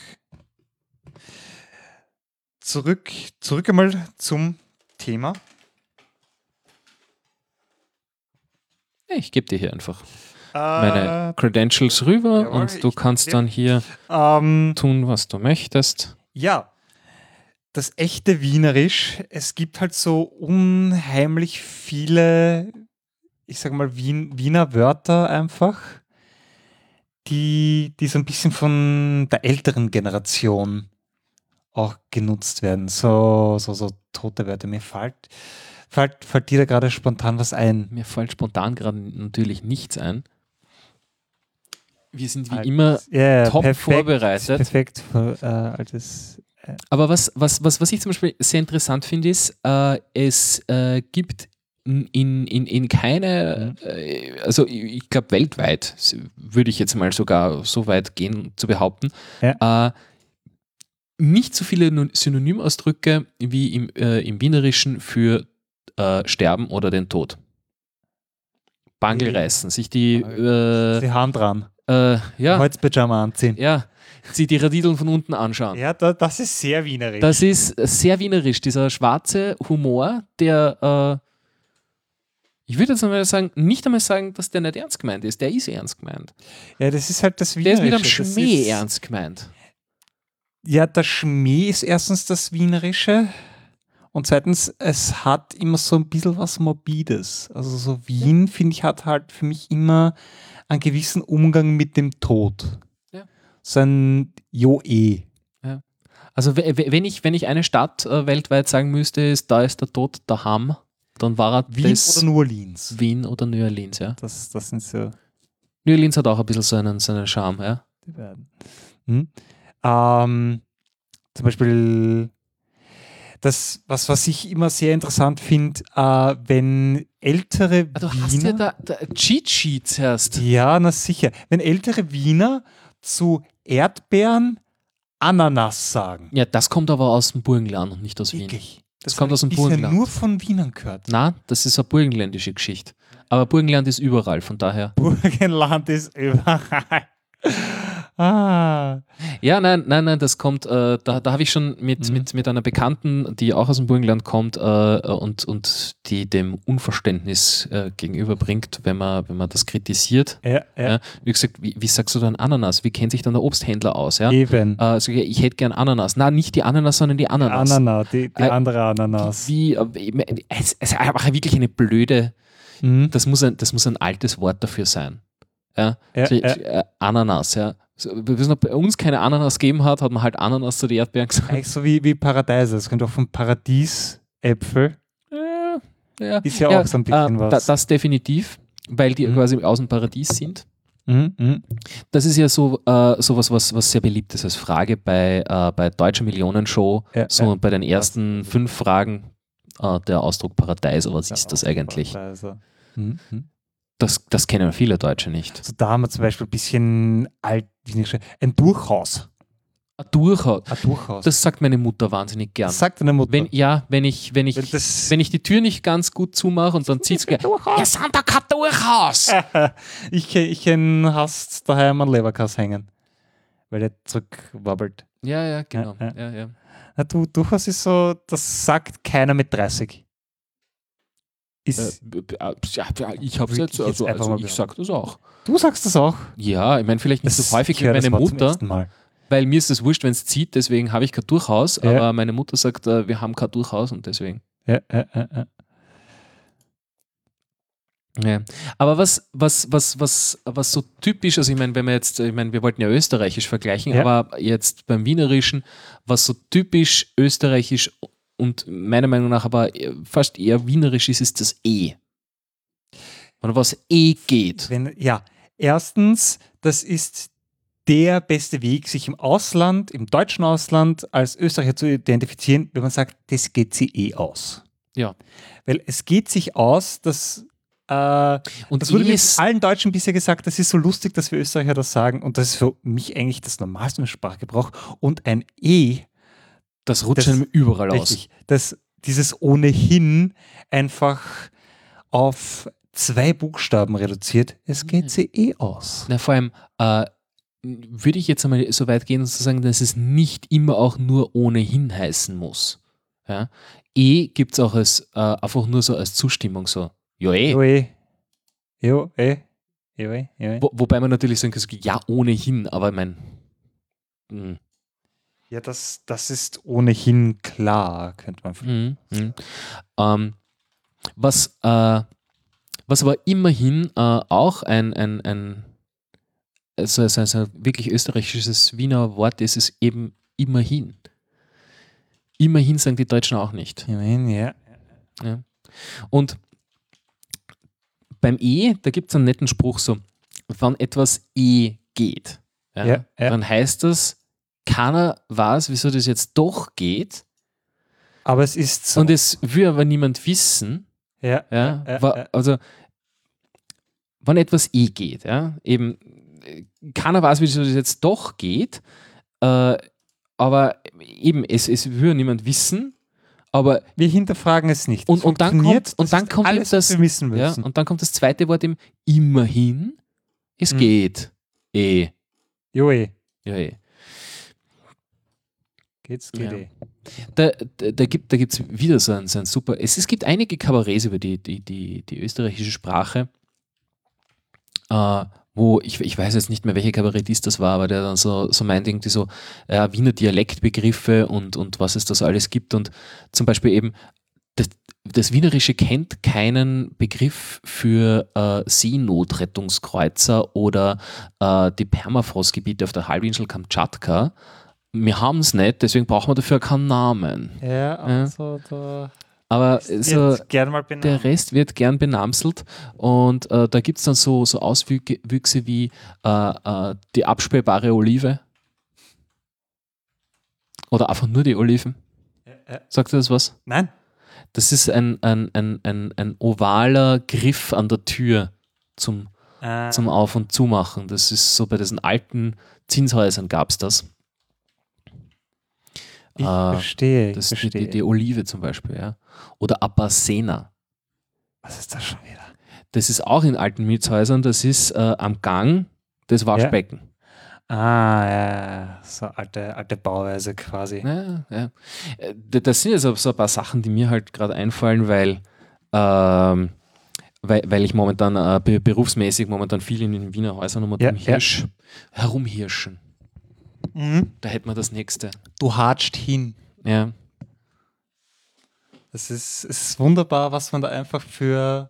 Zurück, zurück einmal zum Thema. Ich gebe dir hier einfach Äh, meine Credentials rüber jawohl, und du kannst dann hier ähm, tun, was du möchtest. Ja, das echte Wienerisch, es gibt halt so unheimlich viele, ich sag mal, Wien, Wiener Wörter einfach, die, die so ein bisschen von der älteren Generation auch genutzt werden. So, so, so tote Wörter. Mir fällt, fällt, fällt dir da gerade spontan was ein. Mir fällt spontan gerade natürlich nichts ein. Wir sind wie immer Ja, top perfekt, vorbereitet. Perfekt, äh, altes. Aber was, was, was, was ich zum Beispiel sehr interessant finde, ist, äh, es äh, gibt in, in, in, in keine, Mhm. äh, also ich, glaube weltweit, würde ich jetzt mal sogar so weit gehen zu behaupten. Ja. Äh, nicht so viele Synonymausdrücke wie im, äh, im Wienerischen für äh, Sterben oder den Tod. Bangel reißen, sich die, Die Hand dran. äh, ja, Holzpyjama anziehen. ja, sich die Radideln von unten anschauen. Ja, da, das ist sehr wienerisch. Das ist sehr wienerisch, dieser schwarze Humor, der, äh, ich würde jetzt einmal sagen, nicht einmal sagen, dass der nicht ernst gemeint ist. Der ist ernst gemeint. ja, das ist halt das Der Wienerische. ist mit einem Schmäh ernst gemeint. Ja, der Schmäh ist erstens das Wienerische und zweitens, es hat immer so ein bisschen was Morbides. Also so Wien, finde ich, hat halt für mich immer einen gewissen Umgang mit dem Tod. Ja. So ein Jo-Eh. Also we- we- wenn ich, wenn ich eine Stadt äh, weltweit sagen müsste, ist da ist der Tod daheim, dann war er Wien oder New Orleans. Wien oder New Orleans, ja. Das, das sind so New Orleans hat auch ein bisschen so einen, so einen Charme, ja. die beiden. Hm? Ähm, zum Beispiel das, was, was ich immer sehr interessant finde, äh, wenn ältere Ah, Du Wiener... hast ja da, da Cheat Sheets erst. Ja, na sicher. Wenn ältere Wiener zu Erdbeeren Ananas sagen. Ja, das kommt aber aus dem Burgenland und nicht aus Wien. Wirklich. Das kommt hab aus dem ich Burgenland. nur von Wienern gehört. Na, das ist eine burgenländische Geschichte. Aber Burgenland ist überall, von daher. Burgenland ist überall. Ah. Ja, nein, nein, nein, das kommt, äh, da, da habe ich schon mit, Mhm. mit, mit einer Bekannten, die auch aus dem Burgenland kommt äh, und, und die dem Unverständnis äh, gegenüberbringt, wenn man, wenn man das kritisiert. Ja, ja. Wie gesagt, wie, wie sagst du dann Ananas? Wie kennt sich dann der Obsthändler aus? Ja? Eben. Äh, sag ich, hätte gern Ananas. Na, nicht die Ananas, sondern die Ananas. Ananas, die, die Äh, andere Ananas. Wie, äh, es, es ist einfach wirklich eine blöde, Mhm. das muss ein, das muss ein altes Wort dafür sein. Ja? Ja, So, ja. äh, Ananas, ja. Wissen, ob bei uns keine Ananas gegeben hat, hat man halt Ananas zu den Erdbeeren gesagt. Eigentlich so wie, wie Paradeise. Das könnte auch von Paradiesäpfel. Ja, ja. Ist ja, auch so ein bisschen äh, was. Da, das definitiv, weil die Mhm. quasi aus dem Paradies sind. Mhm, mhm. Das ist ja so äh, sowas, was, was sehr beliebt ist als Frage bei, äh, bei Deutscher Millionenshow. So bei den ersten fünf Fragen äh, der Ausdruck Paradeiser, was Ja, ist das eigentlich? Mhm, mhm. Das, das kennen viele Deutsche nicht. Also da haben wir zum Beispiel ein bisschen alt, ein Durchhaus. Ein Durchhaus. Ein Durchhaus. Das sagt meine Mutter wahnsinnig gern. Das sagt deine Mutter. Wenn, ja, wenn ich, wenn ich, Wenn das- wenn ich die Tür nicht ganz gut zumache und dann zieht es gleich. Wir sind da kein Durchhaus! ich ich hast daheim einen Leberkass hängen. Weil der zurückwabbelt. Ja, ja, genau. Ja, Ja, ja. Na, du, Durchhaus ist so, das sagt keiner mit 30. Ist, Äh, b- äh, ja, ich habe jetzt, jetzt also, also ich behaupten. sag das auch. du sagst das auch. Ja, ich meine, vielleicht nicht so häufig wie das meine Mutter, weil mir ist es wurscht, wenn es zieht, deswegen habe ich kein Durchhaus, Ja. aber meine Mutter sagt, äh, wir haben kein Durchhaus und deswegen. Ja, ja, ja. Ja. Aber was, was, was, was, was so typisch, also ich meine, wenn wir jetzt, ich meine, wir wollten ja österreichisch vergleichen, Ja. aber jetzt beim Wienerischen, was so typisch österreichisch und meiner Meinung nach aber fast eher wienerisch ist, ist das E. Oder was E geht. Wenn, ja, erstens, das ist der beste Weg, sich im Ausland, im deutschen Ausland als Österreicher zu identifizieren, wenn man sagt, das geht sie eh aus. Ja. Weil es geht sich aus, dass äh, Und das wurde E mir allen Deutschen bisher gesagt, das ist so lustig, dass wir Österreicher das sagen und das ist für mich eigentlich das Normalste im Sprachgebrauch und ein E, das rutscht das- einem überall aus. richtig, dass dieses ohnehin einfach auf zwei Buchstaben reduziert, es geht Mhm. sie eh aus. Na, vor allem äh, würde ich jetzt einmal so weit gehen und zu sagen, dass es nicht immer auch nur ohnehin heißen muss. Ja? E gibt es auch als äh, einfach nur so als Zustimmung so. Ja, eh. Jo, eh. Jo, eh. Jo, eh. Jo, eh. Wo, wobei man natürlich sagen kann, ja, ohnehin, aber ich meine. Ja, das, das ist ohnehin klar, könnte man. Mhm. Mhm. Ähm, was, äh, was aber immerhin äh, auch ein, ein, ein also, also, also wirklich österreichisches Wiener Wort ist, ist eben immerhin. Immerhin sagen die Deutschen auch nicht. Immerhin, ja. Und beim E, da gibt es einen netten Spruch so, wenn etwas E geht, ja, Ja, ja. dann heißt das, keiner weiß, wieso das jetzt doch geht Aber es ist so. und es will aber niemand wissen, ja, Ja, ja, ja. also wenn etwas eh geht, ja, eben keiner weiß, wie das jetzt doch geht. Äh, aber eben, es, es würde niemand wissen. Aber Wir hinterfragen es nicht. und, und dann kommt, und dann kommt alles, das, was wir wissen ja, müssen. und dann kommt das zweite Wort eben immerhin. Es Mhm. geht. Eh. Joe, Ja, geht's, geht Ja. eh. Da, da, da gibt es wieder so ein, so ein super. Es, es gibt einige Kabarets über die, die, die, die österreichische Sprache, äh, wo ich, ich weiß jetzt nicht mehr, welcher Kabarettist das war, aber der dann so, so meint, irgendwie so äh, Wiener Dialektbegriffe und, und was es da so alles gibt. Und zum Beispiel eben, das, das Wienerische kennt keinen Begriff für äh, Seenotrettungskreuzer oder äh, die Permafrostgebiete auf der Halbinsel Kamtschatka. Wir haben es nicht, deswegen brauchen wir dafür keinen Namen. Ja, also da Aber so, der Rest wird gern benamselt und äh, da gibt es dann so, so Auswüchse wie äh, äh, die abspähbare Olive oder einfach nur die Oliven. ja. Sagt ihr das was? Nein? Das ist ein, ein, ein, ein, ein ovaler Griff an der Tür zum, Äh, zum Auf- und Zumachen. Das ist so bei diesen alten Zinshäusern gab es das. Ich äh, verstehe, ich Das ist die, verstehe. die, die Olive zum Beispiel, ja. Oder Apacena. Was ist das schon wieder? Das ist auch in alten Mietshäusern, das ist äh, am Gang des Waschbecken. Ah, ja, so alte, alte Bauweise quasi. Ja, ja. Äh, Das sind jetzt so ein paar Sachen, die mir halt gerade einfallen, weil, ähm, weil, weil ich momentan äh, be berufsmäßig momentan viel in den Wiener Häusern um Ja, Hirsch, herumhirschen. Mhm. Da hätten wir das nächste. Du hatscht hin. Ja. Es ist, es ist wunderbar, was man da einfach für.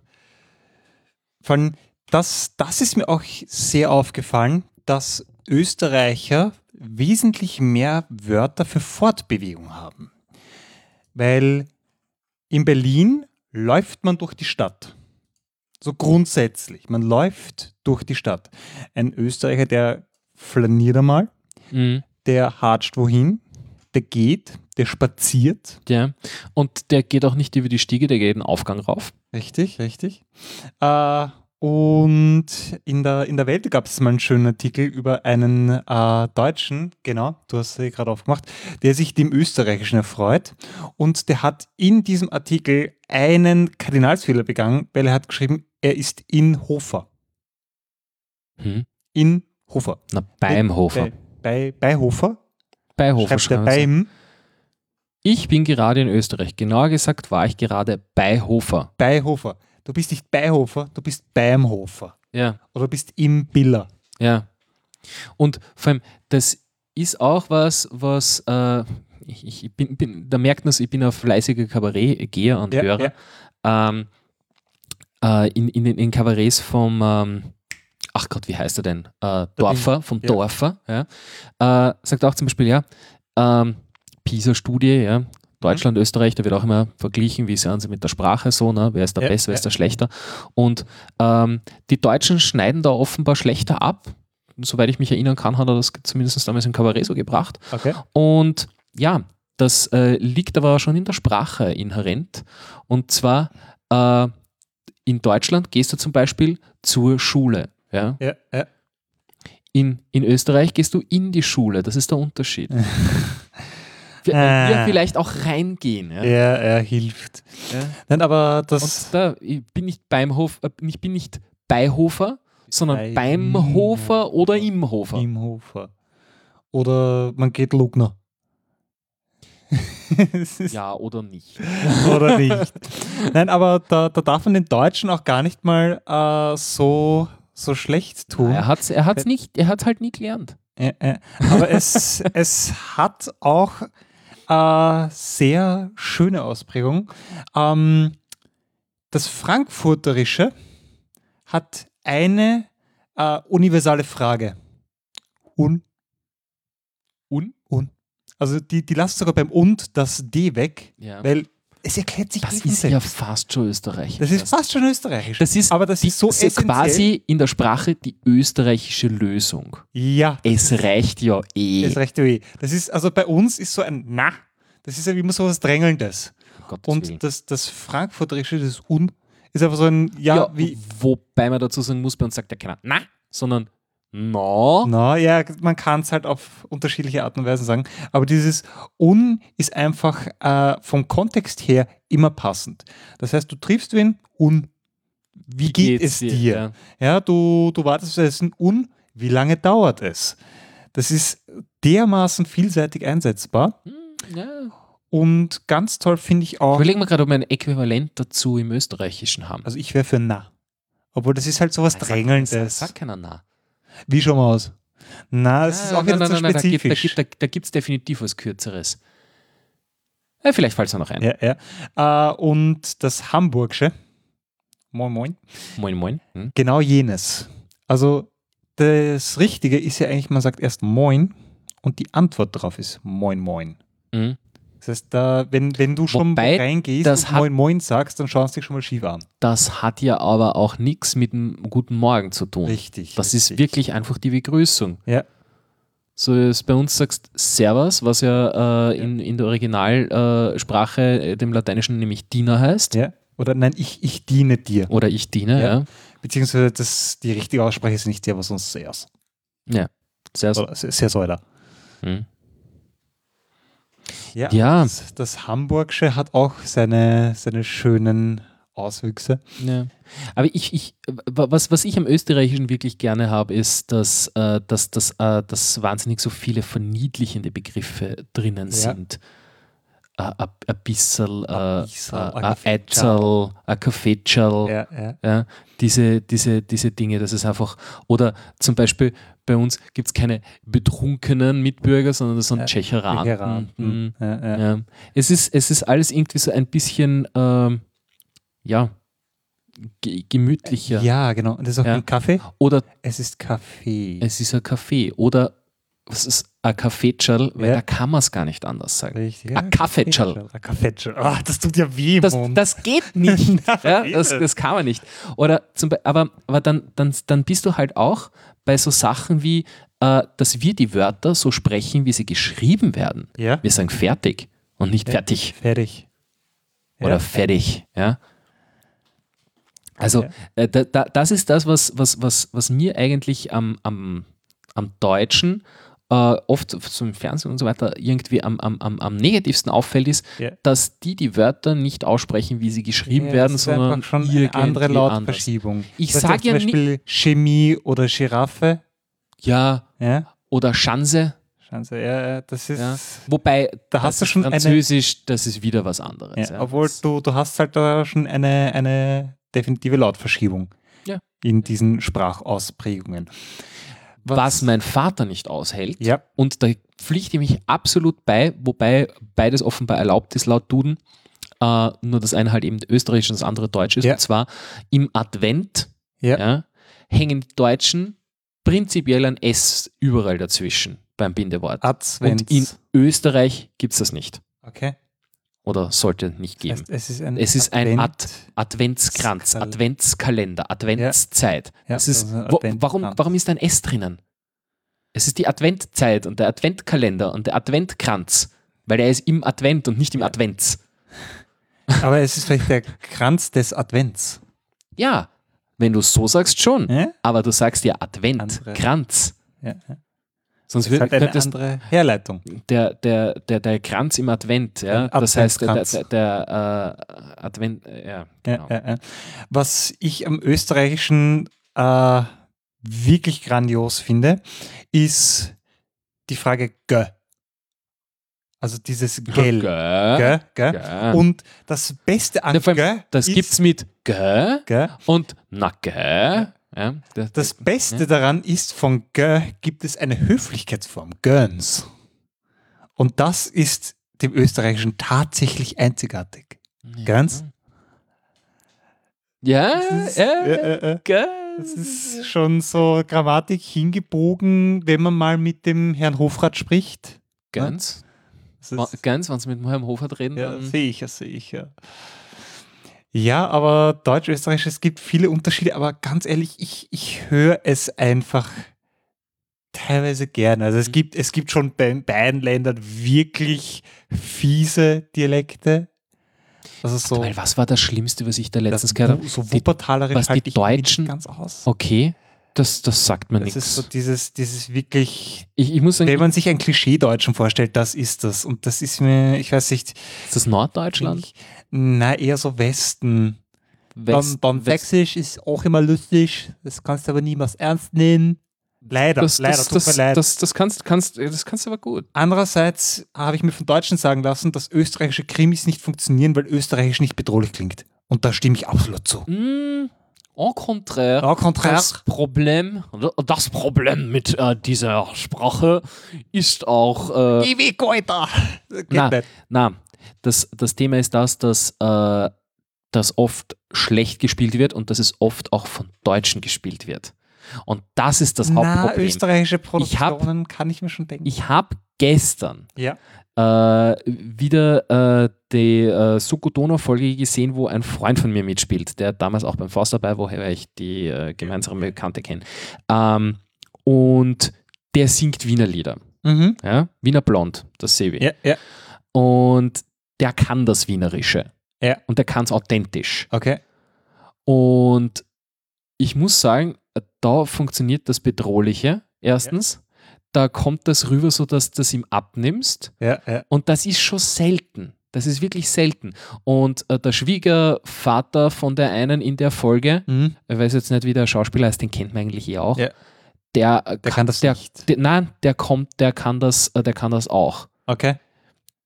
Vor allem, das, das ist mir auch sehr aufgefallen, dass Österreicher wesentlich mehr Wörter für Fortbewegung haben. Weil in Berlin läuft man durch die Stadt. So grundsätzlich. Man läuft durch die Stadt. Ein Österreicher, der flaniert einmal, Mhm. der hatscht wohin, der geht, der spaziert. ja. Und der geht auch nicht über die Stiege, der geht den Aufgang rauf. Richtig, richtig. Äh, und in der, in der Welt gab es mal einen schönen Artikel über einen äh, Deutschen, genau, du hast sie gerade aufgemacht, der sich dem Österreichischen erfreut. Und der hat in diesem Artikel einen Kardinalsfehler begangen, weil er hat geschrieben, er ist in Hofer. Hm. In Hofer. Na, beim Hofer. Bei, bei, bei Hofer. Bei Hofer Schreibt er schreiben sie. beim, Ich bin gerade in Österreich. Genauer gesagt war ich gerade bei Hofer. bei Hofer. Du bist nicht bei Hofer, du bist beim Hofer. Ja. Oder du bist im Biller. Ja. Und vor allem, das ist auch was, was äh, ich, ich bin, bin, da merkt man es, ich bin ein fleißiger Kabarettgeher und Ja, Hörer. Ähm, äh, in, in, den- in Kabarets vom, ähm, ach Gott, wie heißt er denn? Äh, Dorfer, vom ja. Dorfer, ja. Äh, sagt auch zum Beispiel, ja, ähm, PISA-Studie, ja, Deutschland, Österreich, da wird auch immer verglichen, wie sind sie mit der Sprache so, ne? wer ist da Ja, besser, wer ist da schlechter. Und ähm, die Deutschen schneiden da offenbar schlechter ab. Soweit ich mich erinnern kann, hat er das zumindest damals im Kabarett so gebracht. Okay. Und ja, das äh, liegt aber schon in der Sprache inhärent. Und zwar äh, in Deutschland gehst du zum Beispiel zur Schule. Ja? Ja, ja. In, in Österreich gehst du in die Schule. Das ist der Unterschied. Wir, Äh. wir vielleicht auch reingehen. Ja? Er, er hilft. Ja. Nein, aber das. Und da ich bin nicht beim Hof, äh, ich bin nicht bei Hofer, sondern Bei beim im Hofer oder im Hofer. Im Hofer. Oder man geht Lugner. Ja, oder nicht. Oder nicht. Nein, aber da, da darf man den Deutschen auch gar nicht mal äh, so, so schlecht tun. Er hat es er hat's nicht, er hat halt nie gelernt. Äh, äh. Aber es, es hat auch äh, sehr schöne Ausprägung. Ähm, das Frankfurterische hat eine äh, universale Frage. Un. Un? Un. Also die, die lassen sogar beim und das D weg, Ja. weil es erklärt sich Das ist ja fast schon österreichisch. Das ist fast schon österreichisch. Das ist, aber das die, ist so essentiell. quasi in der Sprache die österreichische Lösung. Ja, Es reicht ja eh. ist recht eh. Das ist, also bei uns ist so ein Na, das ist ja immer so was Drängelndes. Willen. Und das, das Frankfurterische, das Un, ist einfach so ein, ja, ja, wie, wobei man dazu sagen muss, bei uns sagt ja keiner na, sondern No. Na ja, man kann es halt auf unterschiedliche Arten und Weisen sagen. Aber dieses un ist einfach äh, vom Kontext her immer passend. Das heißt, du triffst wen un. Wie, geht geht's es dir? dir? Ja. Ja, du, du wartest auf Essen un. Wie lange dauert es? Das ist dermaßen vielseitig einsetzbar. Ja. Und ganz toll finde ich auch. Überlegen wir gerade, ob wir ein Äquivalent dazu im Österreichischen haben. Also ich wäre für na. Obwohl das ist halt sowas Sag- Drängelndes. Sag, keiner na. Wie schon mal aus? Na, es ist Ah, auch wieder nein, zu nein, nein, spezifisch. Da gibt es da, definitiv was Kürzeres. Ja, vielleicht fällt es noch ein. Ja, ja. Äh, und das Hamburgsche, moin moin, Moin, moin. Hm? genau jenes. Also das Richtige ist ja eigentlich, man sagt erst moin und die Antwort darauf ist moin moin. Mhm. Das heißt, da, wenn, wenn du schon Wobei, reingehst das und hat- moin moin sagst, dann schaust du dich schon mal schief an. Das hat ja aber auch nichts mit dem Guten Morgen zu tun. Richtig. Das richtig. ist wirklich einfach die Begrüßung. Ja, So ist bei uns sagst Servus, was ja, äh, In, in der Originalsprache äh, dem Lateinischen nämlich Diener heißt. ja. Oder nein, ich, ich diene dir. Oder ich diene, Ja. ja. Beziehungsweise das, die richtige Aussprache ist nicht Servus, sondern Seers. Ja. Sehr, Oder Sehr Säuder. hm. Ja, Ja. Das, das Hamburgsche hat auch seine, seine schönen Auswüchse. Ja. Aber ich, ich, wa- was, was ich am Österreichischen wirklich gerne habe, ist, dass, äh, dass, dass, äh, dass wahnsinnig so viele verniedlichende Begriffe drinnen Ja. sind. Ein bisschen, Ein äh, ein Kaffeetschal. Ja, ja. Ja, diese, diese, diese Dinge, das ist einfach, oder zum Beispiel bei uns gibt es keine betrunkenen Mitbürger, sondern das sind Ja, Tschecheranten. Geranten. Mhm. Ja. Es, ist, es ist alles irgendwie so ein bisschen, ähm, ja, ge gemütlicher. ja, genau. Und das ist auch ein Kaffee. Oder Es ist Kaffee. es ist ein Kaffee. Oder was ist ein Kaffeetschal, weil Ja. da kann man es gar nicht anders sagen. Richtig. Ein Kaffeetschal. Ein Kaffeetschal. Ah, das tut ja weh Das, das geht nicht. Ja, das, das kann man nicht. Oder zum Be aber, aber dann, dann, dann bist du halt auch bei so Sachen wie, äh, dass wir die Wörter so sprechen, wie sie geschrieben werden. ja. Wir sagen fertig und nicht fertig Fertig. oder fertig. Ja? Also äh, da, da, das ist das, was, was, was, was mir eigentlich am, am, am Deutschen äh, oft so im Fernsehen und so weiter irgendwie am, am, am, am negativsten auffällt, ist, Ja. dass die die Wörter nicht aussprechen, wie sie geschrieben Ja, werden, sondern schon eine andere. Lautverschiebung. Ich Weißt du, sag zum ja Beispiel Chemie oder Giraffe. Ja, Ja. oder Schanze. Sie, ja, ja, das ist. Ja. Wobei, Da das hast du schon eine- Französisch, das ist wieder was anderes. Ja, ja. obwohl du, du hast halt da schon eine, eine definitive Lautverschiebung Ja. in diesen Sprachausprägungen. Was mein Vater nicht aushält, Ja, und da pflichte ich mich absolut bei, wobei beides offenbar erlaubt ist laut Duden, äh, nur das eine halt eben Österreichisch und das andere Deutsch ist. Ja. Und zwar im Advent ja, hängen die Deutschen prinzipiell ein S überall dazwischen beim Bindewort. Advents. Und in Österreich gibt es das nicht. okay. Oder sollte nicht geben. Heißt, es ist ein, Es ist ein Advent. Adventskranz, Skal- Adventskalender, Adventszeit. Ja, das ist, das wo, Adventkranz. warum, warum ist ein S drinnen? Es ist die Adventzeit und der Adventkalender und der Adventkranz, weil er ist im Advent und nicht im Advents. Aber es ist vielleicht der Kranz des Advents. Ja, wenn du es so sagst, schon. Ja? Aber du sagst ja Advent, Andere. Kranz. Ja, ja. Sonst Das wird eine das, andere Herleitung. der, der, der, der Kranz im Advent, ja. Das heißt, der, der, der äh, Advent, äh, ja, genau. Ja, ja. Was ich am Österreichischen äh, wirklich grandios finde, ist die Frage Gö. Also dieses. Gell? Gö, gö. Gell. Und das Beste an Ja, Gö Das ist, gibt's mit Gö Gö. und na Gö. Ja, das, Das Beste daran ist, von Gö gibt es eine Höflichkeitsform, Göns. Und das ist dem Österreichischen tatsächlich einzigartig. Göns? Ja, ist, ja, äh, äh, äh, das ist schon so Grammatik hingebogen, wenn man mal mit dem Herrn Hofrat spricht. Ist, Ganz, wenn Sie mit dem Herrn Hofert reden, ja, sehe ich, das sehe ich, ja. Ja, aber Deutsch-Österreichisch, es gibt viele Unterschiede, aber ganz ehrlich, ich, ich höre es einfach teilweise gerne. Also es Mhm. gibt, es gibt schon bei beiden Ländern wirklich fiese Dialekte. Also so, Weil was war das Schlimmste, was ich da letztens gehört habe? So Wuppertalerisch was die Deutschen- ganz aus. Okay. Das, das sagt mir Das ist so nichts. dieses, dieses wirklich, Ich, ich muss sagen, wenn man sich ein Klischee-Deutschen vorstellt, das ist das. Und das ist mir, ich weiß nicht, ist das Norddeutschland? ich, na, eher so Westen. West- dann, dann West- Sächsisch ist auch immer lustig, das kannst du aber niemals ernst nehmen. Leider, das, leider, das, tut das, mir leid. Das, das, kannst, kannst, das kannst du aber gut. Andererseits habe ich mir von Deutschen sagen lassen, dass österreichische Krimis nicht funktionieren, weil österreichisch nicht bedrohlich klingt. Und da stimme ich absolut zu. Mm, au contraire. Au contraire. Das Problem, das Problem mit äh, dieser Sprache ist auch. Äh, Geh weg, Alter! Na, na, das, das Thema ist das, dass äh, das oft schlecht gespielt wird und dass es oft auch von Deutschen gespielt wird. Und das ist das Na, Hauptproblem. österreichische Ich hab- Produktionen kann ich mir schon denken. Ich habe gestern ja. äh, wieder äh, die äh, Suko-Donau-Folge gesehen, wo ein Freund von mir mitspielt, der damals auch beim Faust dabei, woher ich die äh, gemeinsame Bekannte kenne. Ähm, und der singt Wiener Lieder. Mhm. Ja? Wiener Blond, das sehe ich. Ja, ja. Und der kann das Wienerische. Ja. Und der kann es authentisch. Okay. Und ich muss sagen, da funktioniert das Bedrohliche. Erstens, da kommt das rüber, so dass du das ihm abnimmst. Ja, ja. Und das ist schon selten. Das ist wirklich selten. Und äh, der Schwiegervater von der einen in der Folge, Mhm. ich weiß jetzt nicht, wie der Schauspieler ist, den kennt man eigentlich eh auch. Ja. Der, äh, Der kann das der, nicht. Der, nein, der kommt, der kann das, äh, der kann das auch. Okay.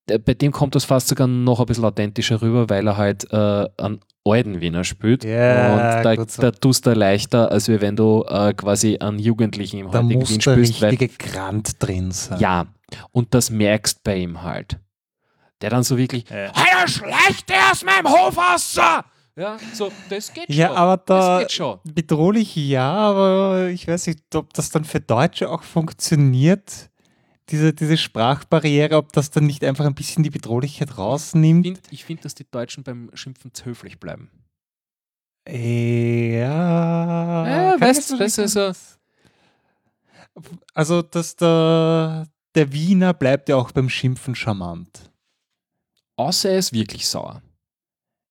Der, bei dem kommt das fast sogar noch ein bisschen authentischer rüber, weil er halt äh, einen alten Wiener spielt. Ja, und da, so. da tust du leichter, als wenn du äh, quasi einen Jugendlichen im Da heutigen muss Wien spielst. Weil, richtige Grant drin sein. ja, und das merkst bei ihm halt. Der dann so wirklich, Ja. hey, schlecht der aus meinem Hof aus! Ja, so, das geht Ja, schon. aber da das geht schon. bedrohlich ja, aber ich weiß nicht, ob das dann für Deutsche auch funktioniert. Diese, diese Sprachbarriere, ob das dann nicht einfach ein bisschen die Bedrohlichkeit Ich rausnimmt. finde, ich find, dass die Deutschen beim Schimpfen zu höflich bleiben. Ja. Ja, weißt du, du, nicht also- Also, dass der, der Wiener bleibt ja auch beim Schimpfen charmant. Außer er ist wirklich sauer.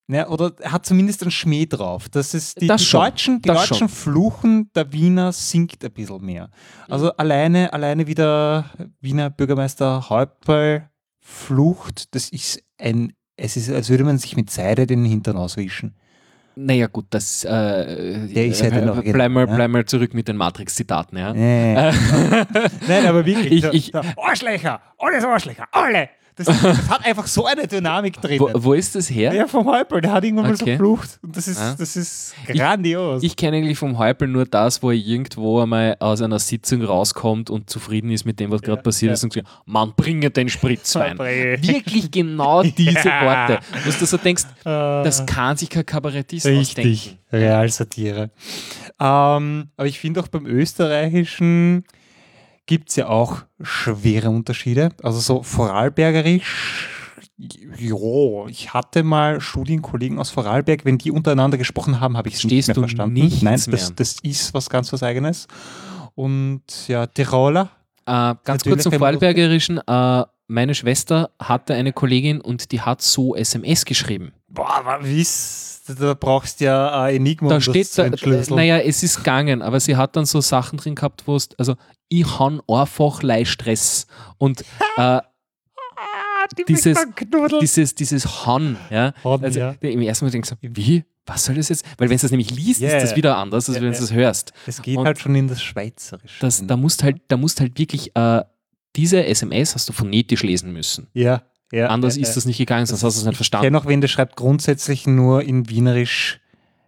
Ja, oder er hat zumindest einen Schmäh drauf. Das ist die, Das die schon, Deutschen, die das Deutschen fluchen, der Wiener singt ein bisschen mehr. Also alleine, alleine wie der Wiener Bürgermeister Häupl flucht, das ist ein, es ist, als würde man sich mit Seide den Hintern auswischen. Naja, gut, das. Äh, Der ist ja äh, auch bleib, mal, ja. bleib mal zurück mit den Matrix-Zitaten, ja. Äh. Nein, aber wirklich. Ich- ich- Arschlöcher, alles Arschlöcher, alle. Das, das hat einfach so eine Dynamik drin. Wo, wo ist das her? Ja, vom Häupl, der hat irgendwann mal so Okay. geflucht. Und das ist, Ja. das ist grandios. Ich kenne eigentlich vom Häupl nur das, wo er irgendwo einmal aus einer Sitzung rauskommt und zufrieden ist mit dem, was gerade passiert ja. ist und sagt, Mann, bringe den Spritzwein. Wirklich genau diese Ja. Worte. Wo du so denkst, Äh, das kann sich kein Kabarettist Richtig, ausdenken. Realsatire. Ähm, aber ich finde auch beim Österreichischen gibt es ja auch schwere Unterschiede. Also so Vorarlbergerisch, jo, ich hatte mal Studienkollegen aus Vorarlberg, wenn die untereinander gesprochen haben, habe ich es nicht mehr du verstanden. nichts Nein, das, das ist was ganz was Eigenes. Und ja, Tiroler. Äh, ganz kurz zum Vorarlbergerischen. Äh, meine Schwester hatte eine Kollegin und die hat so SMS geschrieben. Boah, aber wie's, da brauchst du ja ein Enigma, Da steht da, naja, es ist gegangen, aber sie hat dann so Sachen drin gehabt, wo es, also ich han einfach lei Stress und äh, Ah, die dieses- dieses, dieses Han, ja, Han, also ja. im ersten Mal denkst du, wie, was soll das jetzt, weil wenn du das nämlich liest, Ja, ist das wieder anders, als Ja, wenn du das hörst. Es geht Und halt schon in das Schweizerische. Das, da musst halt, da musst halt wirklich, äh, diese SMS hast du phonetisch lesen müssen. ja, ja. Anders ja, ist das nicht gegangen, sonst hast du es nicht Ich verstanden. kenne auch wen, der schreibt grundsätzlich nur in Wienerisch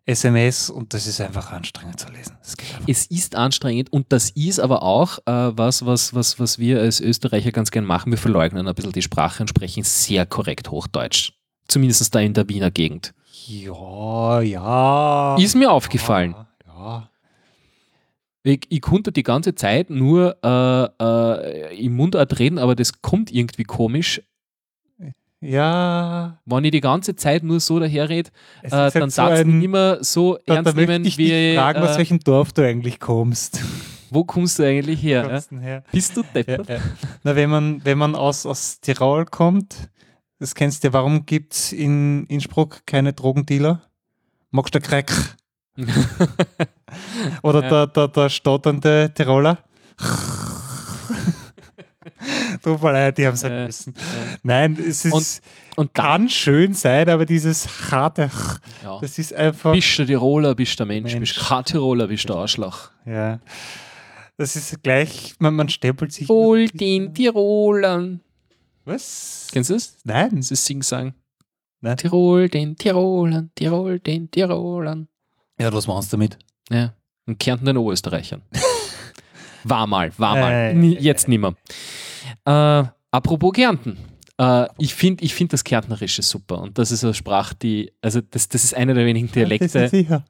SMS und das ist einfach anstrengend zu lesen. Einfach. Es ist anstrengend und das ist aber auch äh, was, was, was, was wir als Österreicher ganz gern machen. Wir verleugnen ein bisschen die Sprache und sprechen sehr korrekt Hochdeutsch. Zumindest da in der Wiener Gegend. Ja, ja. Ist mir aufgefallen. Ja. Ich, ich konnte die ganze Zeit nur äh, äh, im Mundart reden, aber das kommt irgendwie komisch. Ja. Wenn ich die ganze Zeit nur so daherrede, äh, halt dann so darfst du ein- nicht mehr so Da, ernst da nehmen, ich wie dich fragen, aus äh, welchem Dorf du eigentlich kommst. wo kommst du eigentlich her? Ja? Kommst denn her? Bist du Ja, deppert? ja. Na, wenn man, wenn man aus, aus Tirol kommt, das kennst du ja, warum gibt es in Innsbruck keine Drogendealer? Magst du Crack? Oder der, der, der stotternde Tiroler. Tut mir leid, die haben es halt müssen. Nein, es ist, Und- Und dann kann schön sein, aber dieses harte, ja. das ist einfach. bist du Tiroler, bist du Mensch, Mensch. bist kein Tiroler, bist du Arschloch. Ja. Das ist gleich, man, man stempelt sich. Hol den Tirolern. Was? Kennst du das? Nein. Das ist Sing-Sang. Nein. Tirol, den Tirolern, Tirol, den Tirolern. Ja, was machst du damit? Ja. Und Kärnten den Oberösterreichern. war mal, war mal. Äh, jetzt nimmer. Äh, apropos Kärnten. Äh, ich finde ich find das Kärntnerische super und das ist eine Sprache, die, also das, das ist einer der wenigen Das ist Dialekte. sicher.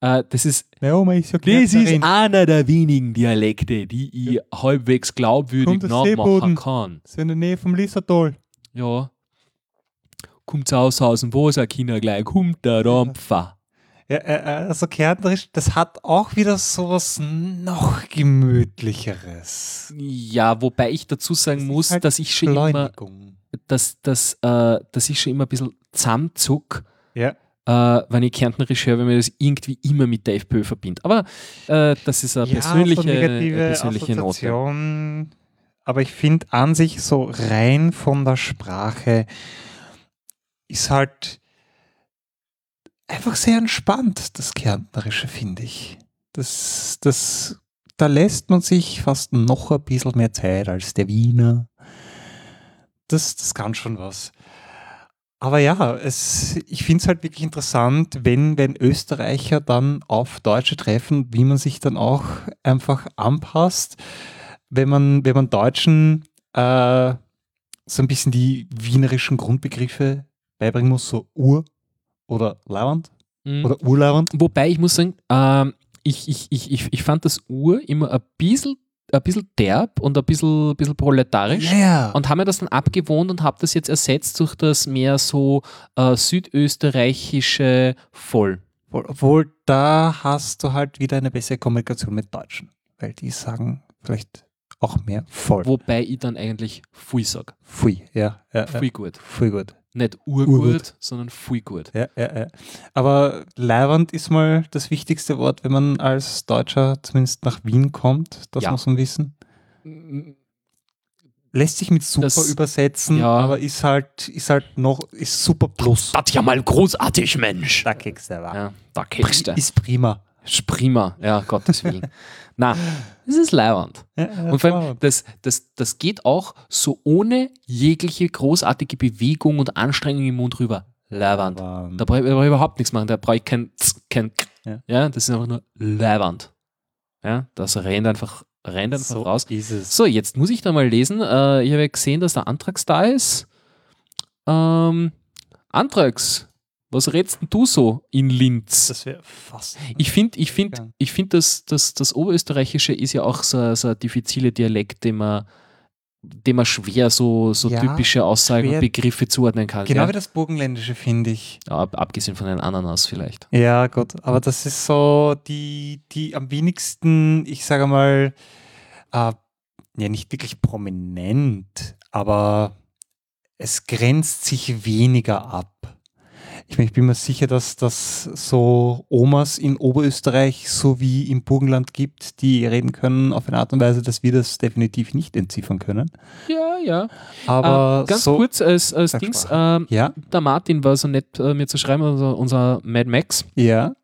Äh, das ist Meine Oma ist ja Das ist einer der wenigen Dialekte, die ich halbwegs glaubwürdig nachmachen kann. So in der Nähe vom Lissatol. Ja. Kommt aus aus dem Wasser, Kinder gleich, kommt der Dampfer. Ja, äh, äh, also Kärntnerisch, das hat auch wieder sowas noch gemütlicheres. Ja, wobei ich dazu sagen Das muss, halt dass ich schon immer, dass, dass, äh, dass ich schon immer ein bisschen zusammenzuck, Ja. äh, wenn ich Kärntnerisch höre, wenn mir das irgendwie immer mit der FPÖ verbindet. Aber äh, das ist eine persönliche, so negative eine persönliche Note. Aber ich finde an sich so rein von der Sprache ist halt einfach sehr entspannt, das Kärntnerische, finde ich. Das, das, da lässt man sich fast noch ein bisschen mehr Zeit als der Wiener. Das, das kann schon was. Aber ja, es, ich finde es halt wirklich interessant, wenn, wenn Österreicher dann auf Deutsche treffen, wie man sich dann auch einfach anpasst, wenn man, wenn man Deutschen äh, so ein bisschen die wienerischen Grundbegriffe beibringen muss, so Ur oder Lauernd Mhm. oder Urlauernd. Wobei ich muss sagen, ähm, ich, ich, ich, ich, ich fand das Ur immer ein bisschen, ein bisschen derb und ein bisschen, bisschen proletarisch. ja. Und habe mir das dann abgewohnt und habe das jetzt ersetzt durch das mehr so äh, südösterreichische Voll. Obwohl, da hast du halt wieder eine bessere Kommunikation mit Deutschen, weil die sagen vielleicht auch mehr voll. Wobei ich dann eigentlich Fui sage. Pfui, ja. ja, ja. Fui gut. Pfui gut. Nicht urgut, Urgut. sondern gut. Ja, ja, ja. Aber Leiwand ist mal das wichtigste Wort, wenn man als Deutscher zumindest nach Wien kommt. Das Ja. muss man wissen. Lässt sich mit super Das- übersetzen, ja. aber ist halt, ist halt noch, ist super plus. Das ist ja mal großartig, Mensch. Da kriegst du. Ja, da kriegst du. Ist prima. Prima, ja, Gottes Willen. Na, das ist Leiwand. Ja, ja, Und vor allem, das, das, das geht auch so ohne jegliche großartige Bewegung und Anstrengung im Mund rüber. Leiwand. Da brauche ich, brauch ich überhaupt nichts machen. Da brauche ich kein, Z, kein K. Ja. Ja. das ist einfach nur Leiwand. Ja, das rennt einfach, rennt einfach so raus. es. So, jetzt muss ich da mal lesen. Äh, ich habe ja gesehen, dass der Antrax da ist. Ähm, Antrax, was rätst denn du so in Linz? Das wäre fast. Ich finde, ich finde, Ja. ich finde, dass das, das Oberösterreichische ist ja auch so, so ein diffizile Dialekt, den man, den man schwer so, so Ja, typische Aussagen und Begriffe zuordnen kann. Genau gell? wie das Burgenländische, finde ich. ja, ab, abgesehen von den Ananas vielleicht. Ja, gut, aber das ist so die, die am wenigsten, ich sage mal, äh, ja, nicht wirklich prominent, aber es grenzt sich weniger ab. Ich, mein, ich bin mir sicher, dass das so Omas in Oberösterreich sowie im Burgenland gibt, die reden können auf eine Art und Weise, dass wir das definitiv nicht entziffern können. Ja, ja. Aber Ähm, ganz so, kurz als, als Dings, ähm, Ja, der Martin war so nett, äh, mir zu schreiben, also unser Mad Max. ja,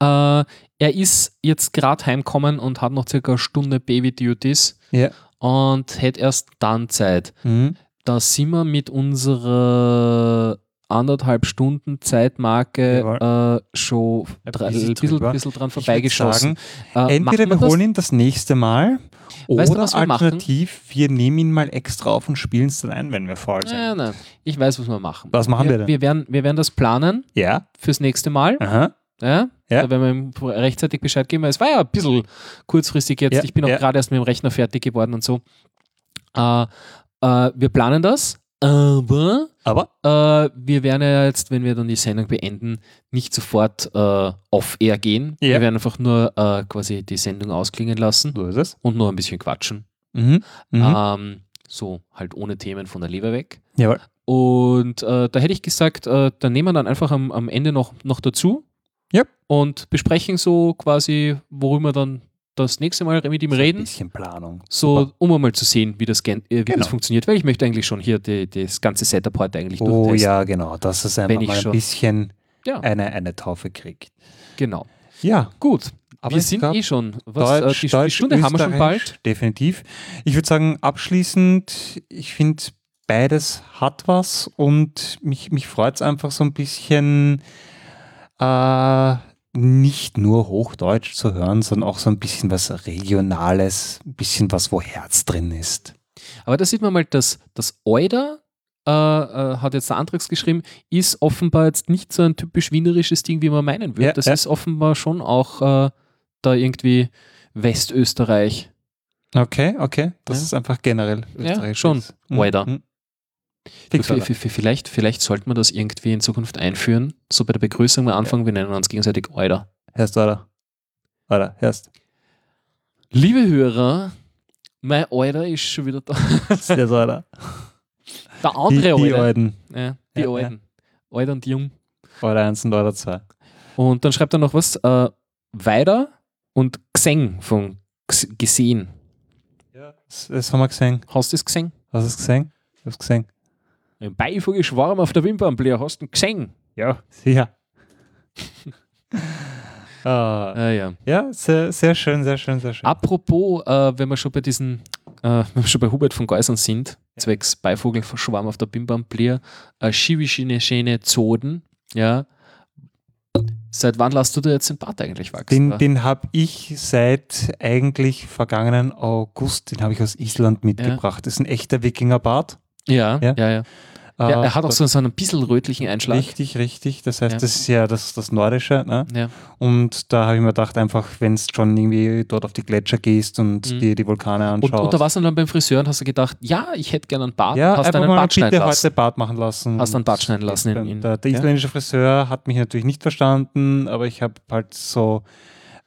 Äh, er ist jetzt gerade heimgekommen und hat noch circa eine Stunde Baby-Duties ja. und hätte erst dann Zeit. Mhm. Da sind wir mit unserer anderthalb Stunden Zeitmarke äh, schon Ein ein bisschen drüber. bisschen dran vorbeigeschossen. sagen, Äh, Entweder wir wir holen ihn das nächste Mal Weißt du, oder wir machen? alternativ, wir nehmen ihn mal extra auf und spielen es dann ein, wenn wir voll sind. Nein, nein, ich weiß, was wir machen. Was machen wir denn? Wir werden, wir werden das planen Ja. fürs nächste Mal. Aha. Ja, Ja. Werden wir ihm rechtzeitig Bescheid geben. Es war ja ein bisschen kurzfristig jetzt. Ja, Ich bin auch gerade erst mit dem Rechner fertig geworden und so. Äh, äh, wir planen das, aber Aber äh, wir werden ja jetzt, wenn wir dann die Sendung beenden, nicht sofort äh, off-air gehen. Ja. Wir werden einfach nur äh, quasi die Sendung ausklingen lassen so ist es. und nur ein bisschen quatschen. Mhm. Mhm. Ähm, so halt ohne Themen von der Leber weg. Jawohl. Und äh, da hätte ich gesagt, äh, da nehmen wir dann einfach am, am Ende noch, noch dazu. Ja. Und besprechen so quasi, worüber wir dann das nächste Mal mit ihm Ein reden. bisschen Planung. So, Super. um mal zu sehen, wie das, äh, wie Genau. das funktioniert, weil ich möchte eigentlich schon hier die, das ganze Setup heute eigentlich Oh ja, genau, dass es einfach Wenn ich mal ein bisschen Ja. eine, eine Taufe kriegt. Genau. Ja, Gut. Aber wir sind eh schon. Was, Deutsch, äh, die, Deutsch, die Stunde haben wir schon bald. Definitiv. Ich würde sagen, abschließend, ich finde, beides hat was und mich, mich freut es einfach so ein bisschen, äh, nicht nur Hochdeutsch zu hören, sondern auch so ein bisschen was Regionales, ein bisschen was, wo Herz drin ist. Aber da sieht man mal, dass das Euder, äh, äh, hat jetzt der Antrags geschrieben, ist offenbar jetzt nicht so ein typisch wienerisches Ding, wie man meinen würde. Ja, das ja. ist offenbar schon auch äh, da irgendwie Westösterreich. Okay, okay. Das Ja. ist einfach generell Ja, österreichisch. schon. Mhm. Euder. Mhm. Vielleicht, vielleicht sollte man das irgendwie in Zukunft einführen. So bei der Begrüßung am Anfang, wir nennen uns gegenseitig Euder. Hörst du, oder? Oder, hörst Liebe Hörer, mein Euder ist schon wieder da. Du, oder? Der Die, andere die Euder. Alten. Ja, die Ja, Alten. Alt und jung. Oder eins und oder zwei. Und dann schreibt er noch was, äh, weiter und Xeng von gesehen. Ja. Das, das haben wir gesehen. Hast du das gesehen? Hast du es gesehen? Ich hab's gesehen. Ein Beifugeschwarm auf der Wimpernbläher, hast du ihn gesehen? Ja, sicher. ah, Ah, ja. ja, sehr, sehr schön, sehr schön, sehr schön. Apropos, äh, wenn wir schon bei diesen, äh, wenn wir schon bei Hubert von Geusern sind, zwecks Beivogelschwarm auf der Bimbamblier, äh, Schiwischine Schäne Zoden, ja. Seit wann lässt du dir jetzt den Bart eigentlich wachsen? Den, den habe ich seit eigentlich vergangenen August, den habe ich aus Island mitgebracht. Das ist ein echter Wikingerbart. Ja, ja, Ja. ja. Äh, er hat auch so, so einen bisschen rötlichen Einschlag. Richtig, richtig. Das heißt, Ja. das ist ja das, das Nordische. Ne? Ja. Und da habe ich mir gedacht, einfach, wenn es schon irgendwie dort auf die Gletscher gehst und Mhm. dir die Vulkane Und, anschaust. und da warst du dann beim Friseur und hast du gedacht, ja, ich hätte gerne einen Bart. ja, hast mal Bart schneiden bitte lassen. heute Bart machen lassen. Hast einen Bart schneiden lassen in- Und in- der, der ja. isländische Friseur hat mich natürlich nicht verstanden, aber ich habe halt so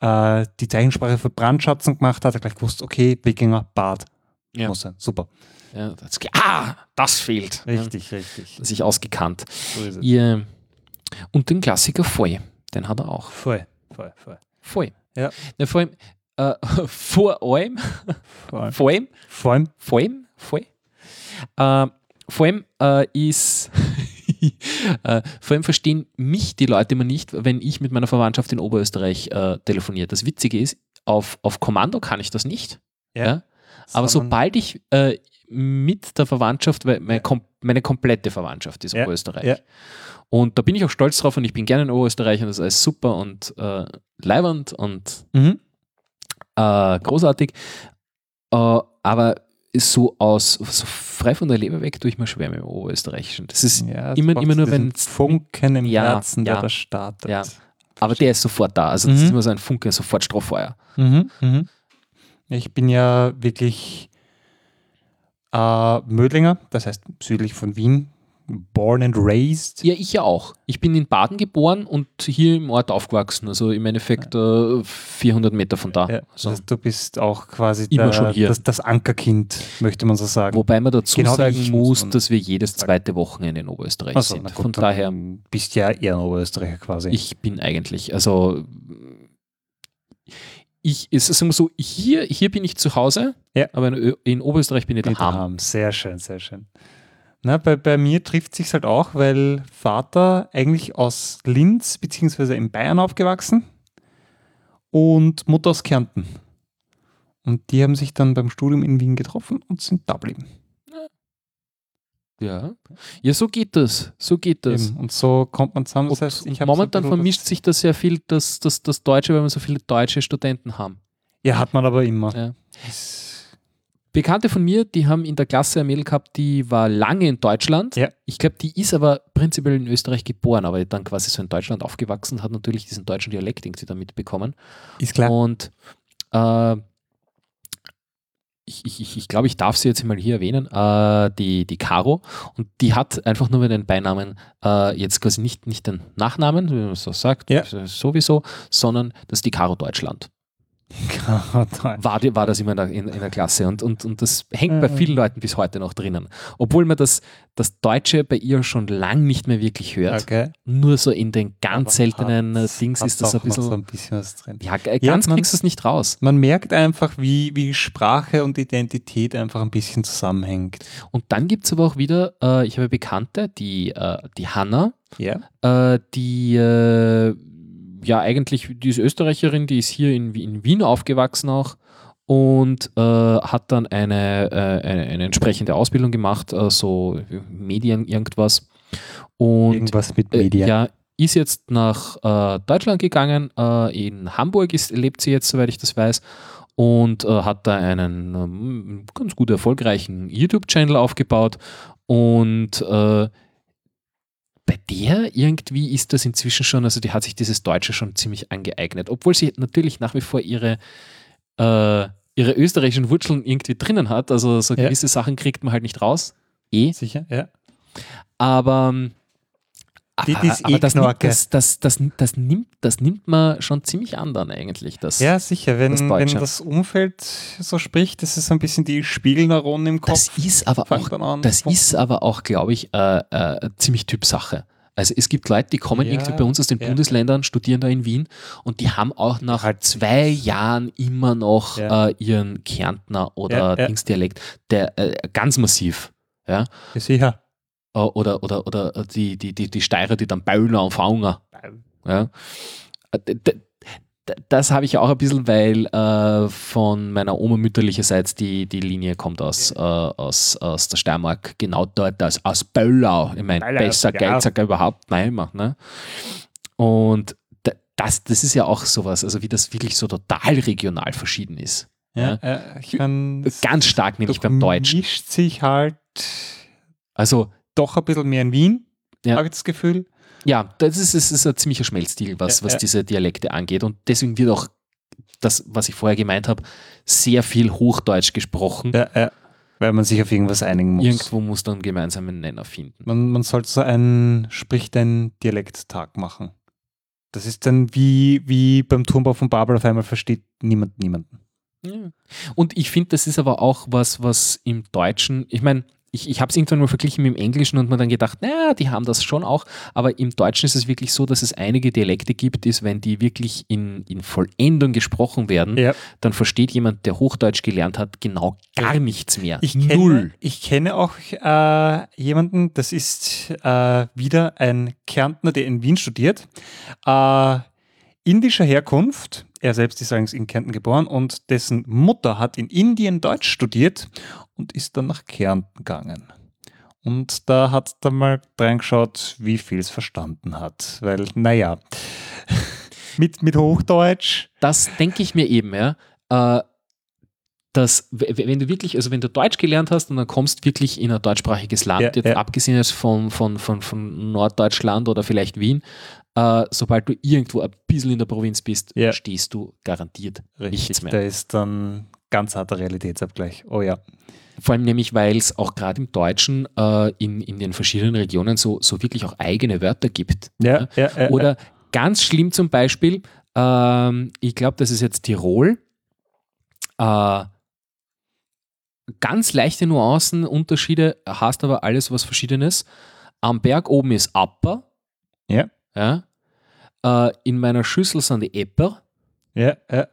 äh, die Zeichensprache für Brandschatzen gemacht, hat er gleich gewusst, okay, Wikinger, Bart. Ja. Muss sein. Super. Ja, das, ah, das fehlt. Richtig, richtig. Ja, sich ausgekannt. So. Ihr, und den Klassiker Voll, den hat er auch. Voll, voll, voll. Voll. Ja. Ja, vor allem, äh, vor allem, Vor allem, vor allem, vor allem vor allem. Äh, vor allem äh, ist, äh, vor allem verstehen mich die Leute immer nicht, wenn ich mit meiner Verwandtschaft in Oberösterreich äh, telefoniere. Das Witzige ist, auf, auf Kommando kann ich das nicht. Ja. Aber Sondern- sobald ich äh, mit der Verwandtschaft, weil meine, kom meine komplette Verwandtschaft ist Ja, Oberösterreich. ja. Und da bin ich auch stolz drauf und ich bin gerne in Oberösterreich und das ist alles super und äh, leibernd und Mhm. äh, großartig. Äh, aber so aus so frei von der Leber weg tue ich mir schwer mit dem Oberösterreichischen. Das ist, Ja, immer- es immer nur, wenn's- Funken im Ja, Herzen, der da startet. ja. aber der ist sofort da. Also das Mhm. ist immer so ein Funke, sofort Strohfeuer. Mhm, mhm. Ich bin ja wirklich äh, Mödlinger, das heißt südlich von Wien, born and raised. Ja, ich ja auch. Ich bin in Baden geboren und hier im Ort aufgewachsen. Also im Endeffekt äh, 400 Meter von da. Ja, So. also du bist auch quasi Immer der, schon hier. Das, das Ankerkind, möchte man so sagen. Wobei man dazu Genau sagen muss, dass wir jedes zweite Wochenende in Oberösterreich so, sind. gut, Von daher, bist ja eher ein Oberösterreicher quasi. ich bin eigentlich, also ich, es ist immer so, hier, hier bin ich zu Hause, Ja. aber in, in Oberösterreich bin ich daheim. Ham. Sehr schön, sehr schön. Na, bei, bei mir trifft sich halt auch, weil Vater eigentlich aus Linz bzw. in Bayern aufgewachsen und Mutter aus Kärnten. Und die haben sich dann beim Studium in Wien getroffen und sind da geblieben. Ja. ja, so geht das. So geht das. Eben. Und so kommt man zusammen. Das Und heißt, so momentan bisschen vermischt sich das sehr viel, das, das, das Deutsche, weil wir so viele deutsche Studenten haben. Ja, hat man aber immer. Ja. Bekannte von mir, die haben in der Klasse ein Mädel gehabt, die war lange in Deutschland. Ja. Ich glaube, die ist aber prinzipiell in Österreich geboren, aber dann quasi so in Deutschland aufgewachsen, hat natürlich diesen deutschen Dialekt irgendwie da mitbekommen. Ist klar. Und äh, ich, ich, ich, glaube, ich darf sie jetzt mal hier erwähnen, äh, die, die Caro. Und die hat einfach nur den Beinamen, äh, jetzt quasi nicht, nicht den Nachnamen, wie man so sagt, Ja. sowieso, sondern das ist die Caro Deutschland. War, war das immer in der, in, in der Klasse. Und, und, und das hängt bei vielen Leuten bis heute noch drinnen. Obwohl man das, das Deutsche bei ihr schon lang nicht mehr wirklich hört. Okay. Nur so in den ganz Aber seltenen äh, Dings ist das ein bisschen. so ein bisschen was drin. ja, Ja, ganz man- kriegst du es nicht raus. Man merkt einfach, wie, wie Sprache und Identität einfach ein bisschen zusammenhängt. Und dann gibt es aber auch wieder, äh, ich habe Bekannte, die, äh, die Hanna, Ja. äh, die äh, ja eigentlich, die ist Österreicherin, die ist hier in, in Wien aufgewachsen auch und äh, hat dann eine, äh, eine, eine entsprechende Ausbildung gemacht, äh, so Medien irgendwas. Und Irgendwas mit äh, Medien. ja, ist jetzt nach äh, Deutschland gegangen, äh, in Hamburg ist, lebt sie jetzt, soweit ich das weiß. Und hat da einen ähm, ganz gut erfolgreichen YouTube-Channel aufgebaut. Und bei der irgendwie ist das inzwischen schon, also die hat sich dieses Deutsche schon ziemlich angeeignet, obwohl sie natürlich nach wie vor ihre, äh, ihre österreichischen Wurzeln irgendwie drinnen hat. Also so Ja. gewisse Sachen kriegt man halt nicht raus. Eh. Sicher, ja. Aber, Die ist eh das, nimmt, das, das, das, das, nimmt, das nimmt man schon ziemlich an dann eigentlich. Das, Ja, sicher. Wenn Das das, wenn das Umfeld so spricht, das ist so ein bisschen die Spiegelneuronen im Kopf. das ist aber auch, das ist aber auch, glaube ich, äh, äh, ziemlich Typsache. Also es gibt Leute, die kommen Ja, irgendwie bei uns aus den ja. Bundesländern, studieren da in Wien und die haben auch nach Halt. zwei Jahren immer noch Ja. äh, ihren Kärntner oder. Dingsdialekt, der äh, ganz massiv. Ja, sicher. Äh, Oder, oder, oder die, die, die, die Steirer, die dann Bauler und Faunger. Ja. Äh, Das habe ich auch ein bisschen, weil äh, von meiner Oma mütterlicherseits die, die Linie kommt aus, äh, aus, aus der Steiermark, genau dort, aus, aus Böllau. Ich meine, besser genau. geht's ja überhaupt nicht. Ne? Und das, das ist ja auch sowas, also wie das wirklich so total regional verschieden ist. Ja, äh, ich mein, Ganz stark nämlich beim Deutschen. mischt sich halt Also doch ein bisschen mehr in Wien, Ja. habe ich das Gefühl. Ja, das ist, das ist ein ziemlicher Schmelzstil, was, Ja, was ja. diese Dialekte angeht. Und deswegen wird auch das, was ich vorher gemeint habe, sehr viel Hochdeutsch gesprochen. Ja, ja. Weil man sich auf irgendwas einigen muss. Irgendwo muss dann einen gemeinsamen Nenner finden. Man, man sollte so einen Sprich dein Dialekttag machen. Das ist dann wie, wie beim Turmbau von Babel auf einmal versteht niemand niemanden. Ja. Und ich finde, das ist aber auch was, was im Deutschen, ich meine, ich, ich habe es irgendwann mal verglichen mit dem Englischen und mir dann gedacht, naja, die haben das schon auch, aber im Deutschen ist es wirklich so, dass es einige Dialekte gibt, ist, wenn die wirklich in, in Vollendung gesprochen werden, Ja. dann versteht jemand, der Hochdeutsch gelernt hat, genau gar nichts mehr. Ich kenne, ich kenne auch äh, jemanden, das ist äh, wieder ein Kärntner, der in Wien studiert. Äh, indischer Herkunft. Er selbst ist allerdings in Kärnten geboren und dessen Mutter hat in Indien Deutsch studiert und ist dann nach Kärnten gegangen. Und da hat er mal reingeschaut, wie viel es verstanden hat. Weil, naja, mit, mit Hochdeutsch. Das denke ich mir eben, ja. Äh, dass, wenn du wirklich, also wenn du Deutsch gelernt hast und dann kommst wirklich in ein deutschsprachiges Land, Ja, jetzt ja. abgesehen jetzt von, von, von, von Norddeutschland oder vielleicht Wien, äh, sobald du irgendwo ein bisschen in der Provinz bist, Ja. stehst du garantiert nichts mehr. Da ist dann ganz harter Realitätsabgleich. Oh ja. Vor allem nämlich, weil es auch gerade im Deutschen äh, in, in den verschiedenen Regionen so, so wirklich auch eigene Wörter gibt. Ja, ja, ja, Oder ganz schlimm zum Beispiel, ähm, ich glaube, das ist jetzt Tirol. Äh, ganz leichte Nuancen, Unterschiede, hast aber alles was Verschiedenes. Am Berg oben ist Upper. Ja. ja. Äh, in meiner Schüssel sind die Epper. ja, ja.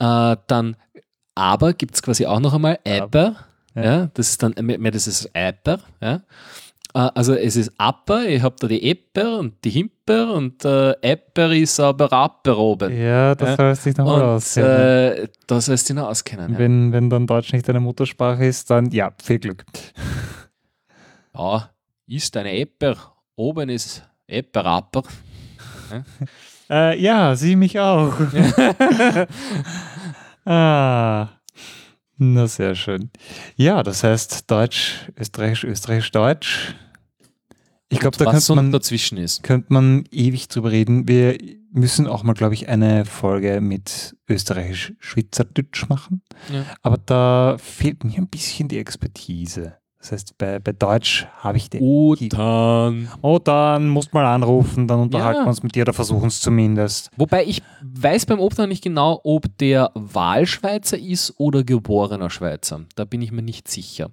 Äh, dann aber gibt es quasi auch noch einmal Äpper. Ja. Ja. das ist dann mehr, das ist Äpper. Ja. Äh, also es ist Apper, ich habe da die Äpper und die Himper und äh, Äpper ist aber Apper oben. Ja, das Ja. du dich nochmal Und auskennen. äh, da sollst du dich noch auskennen. Ja. wenn, wenn dann Deutsch nicht deine Muttersprache ist, dann ja, viel Glück. ja, ist eine Äpper, oben ist Äpper, Apper. Äh, ja, sie mich auch. ah. Na, sehr schön. Ja, das heißt Deutsch, Österreichisch, Österreichisch, Deutsch. Ich glaube, da könnte man, dazwischen ist. könnte man ewig drüber reden. Wir müssen auch mal, glaube ich, eine Folge mit Österreichisch-Schweizerdeutsch machen. Ja. Aber da fehlt mir ein bisschen die Expertise. Das heißt, bei, bei Deutsch habe ich den. Utan. Oh, dann musst mal anrufen, dann unterhalten Ja. wir uns mit dir oder versuchen es zumindest. Wobei ich weiß beim Obtan nicht genau, ob der Wahlschweizer ist oder geborener Schweizer. Da bin ich mir nicht sicher.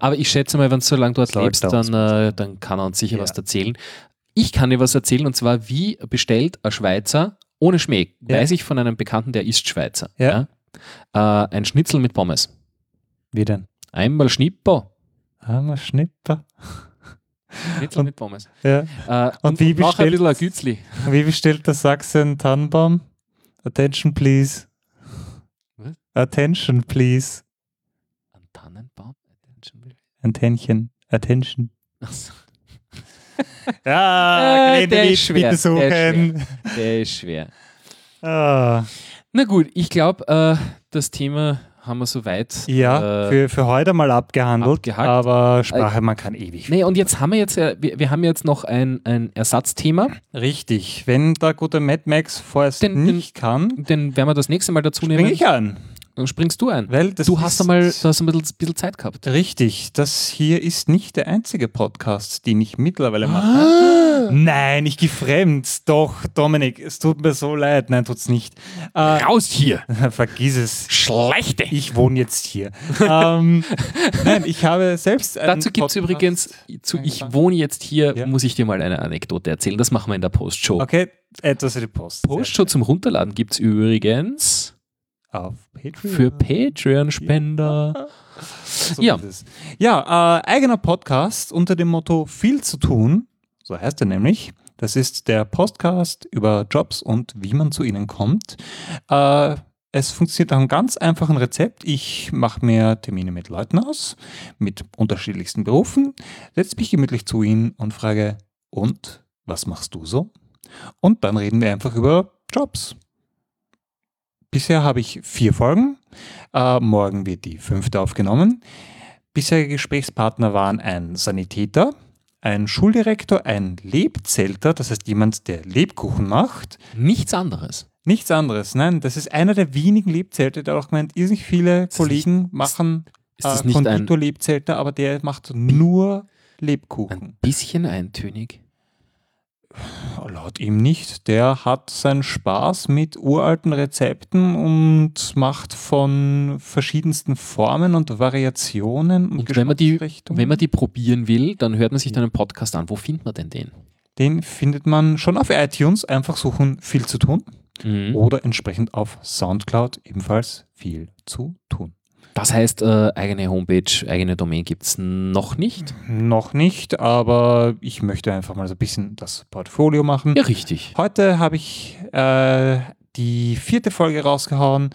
Aber ich schätze mal, wenn du so lange dort Sollte lebst, dann, äh, dann kann er uns sicher Ja. was erzählen. Ich kann dir was erzählen und zwar, wie bestellt ein Schweizer ohne Schmäh, Ja. weiß ich von einem Bekannten, der ist Schweizer. Ja? Äh, ein Schnitzel mit Pommes. Wie denn? Einmal Schnipper. Hammer Schnipper. Schnitzel Und- mit Pommes. Ja. Äh, Und wie noch ein bestellt- ein Gützli. Wie bestellt der Sachsen Tannenbaum? Attention, please. Was? Attention, please. Ein Tannenbaum? Attention. Attention. Achso, Ja, Äh, der ist schwer, bitte der ist suchen. der ist schwer. Ah, Na gut, ich glaube, äh, das Thema haben wir soweit. ja, äh, für, für heute mal abgehandelt, abgehakt. aber Sprache, man kann ewig. Nee, und jetzt haben wir jetzt, wir, wir haben jetzt noch ein, ein Ersatzthema, Richtig, wenn der gute Mad Max vorerst Den- den- nicht kann, den werden wir das nächste Mal dazu nehmen. ich an. Dann springst du ein. Weil du hast einmal, du hast ein bisschen, bisschen Zeit gehabt. Richtig, das hier ist nicht der einzige Podcast, den ich mittlerweile mache. Ah. Nein, ich gehe fremd. Doch, Dominik, es tut mir so leid. Nein, tut's nicht. Äh, Raus hier! vergiss es. Schlechte! Ich wohne jetzt hier. ähm, nein, ich habe selbst Dazu gibt es übrigens, zu Ich wohne jetzt hier, Ja. muss ich dir mal eine Anekdote erzählen. Das machen wir in der Postshow. Okay, etwas für die Post. Postshow zum Runterladen gibt es übrigens Auf Patreon. für Patreon-Spender. So Ja. Ja, äh, eigener Podcast unter dem Motto viel zu tun. So heißt er nämlich. Das ist der Podcast über Jobs und wie man zu ihnen kommt. Äh, es funktioniert nach einem ganz einfachen Rezept. Ich mache mir Termine mit Leuten aus, mit unterschiedlichsten Berufen, setze mich gemütlich zu ihnen und frage, und was machst du so? Und dann reden wir einfach über Jobs. Bisher habe ich vier Folgen. Äh, morgen wird die fünfte aufgenommen. Bisherige Gesprächspartner waren ein Sanitäter, ein Schuldirektor, ein Lebzelter, das heißt jemand, der Lebkuchen macht. Nichts anderes. Nichts anderes, nein, das ist einer der wenigen Lebzelte, der auch gemeint, irrsinnig viele das Kollegen machen Ist äh, nicht Konditor-Lebzelter, aber der macht nur Lebkuchen. ein bisschen eintönig? Laut ihm nicht. Der hat seinen Spaß mit uralten Rezepten und macht von verschiedensten Formen und Variationen und, Und wenn man, die, wenn man die probieren will, dann hört man sich dann einen Podcast an. Wo findet man denn den? Den findet man schon auf iTunes. Einfach suchen, viel zu tun. Mhm. Oder entsprechend auf Soundcloud ebenfalls viel zu tun. Das heißt, äh, eigene Homepage, eigene Domain gibt es noch nicht. Noch nicht, aber ich möchte einfach mal so ein bisschen das Portfolio machen. Ja, richtig. Heute habe ich äh, die vierte Folge rausgehauen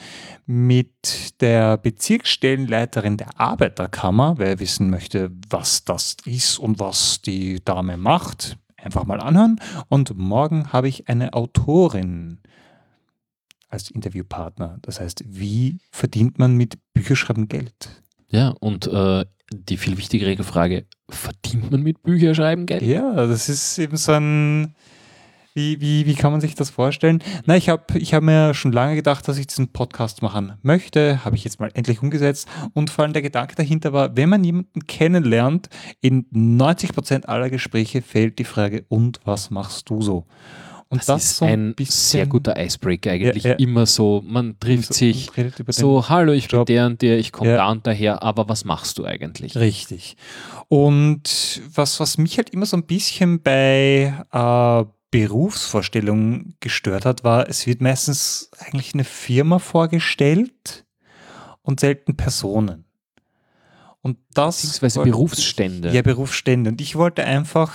mit der Bezirksstellenleiterin der Arbeiterkammer. Wer wissen möchte, was das ist und was die Dame macht, einfach mal anhören. Und morgen habe ich eine Autorin als Interviewpartner. Das heißt, wie verdient man mit Bücherschreiben Geld? Ja, und äh, die viel wichtigere Frage, verdient man mit Bücherschreiben Geld? Ja, das ist eben so ein. Wie, wie, wie kann man sich das vorstellen? Na, ich habe ich hab mir schon lange gedacht, dass ich diesen Podcast machen möchte. Habe ich jetzt mal endlich umgesetzt. Und vor allem der Gedanke dahinter war, wenn man jemanden kennenlernt, in 90% aller Gespräche fällt die Frage, und was machst du so? Und Das, ist so ein bisschen- sehr guter Icebreaker eigentlich. Ja, ja. Immer so, man trifft so- sich, so, hallo, ich Job. bin der und der, ich komme Ja. da und daher, aber was machst du eigentlich? Richtig. Und was, was mich halt immer so ein bisschen bei äh, Berufsvorstellungen gestört hat, war, es wird meistens eigentlich eine Firma vorgestellt und selten Personen. Und das. Beziehungsweise wollte Berufsstände. Ja, Berufsstände. Und ich wollte einfach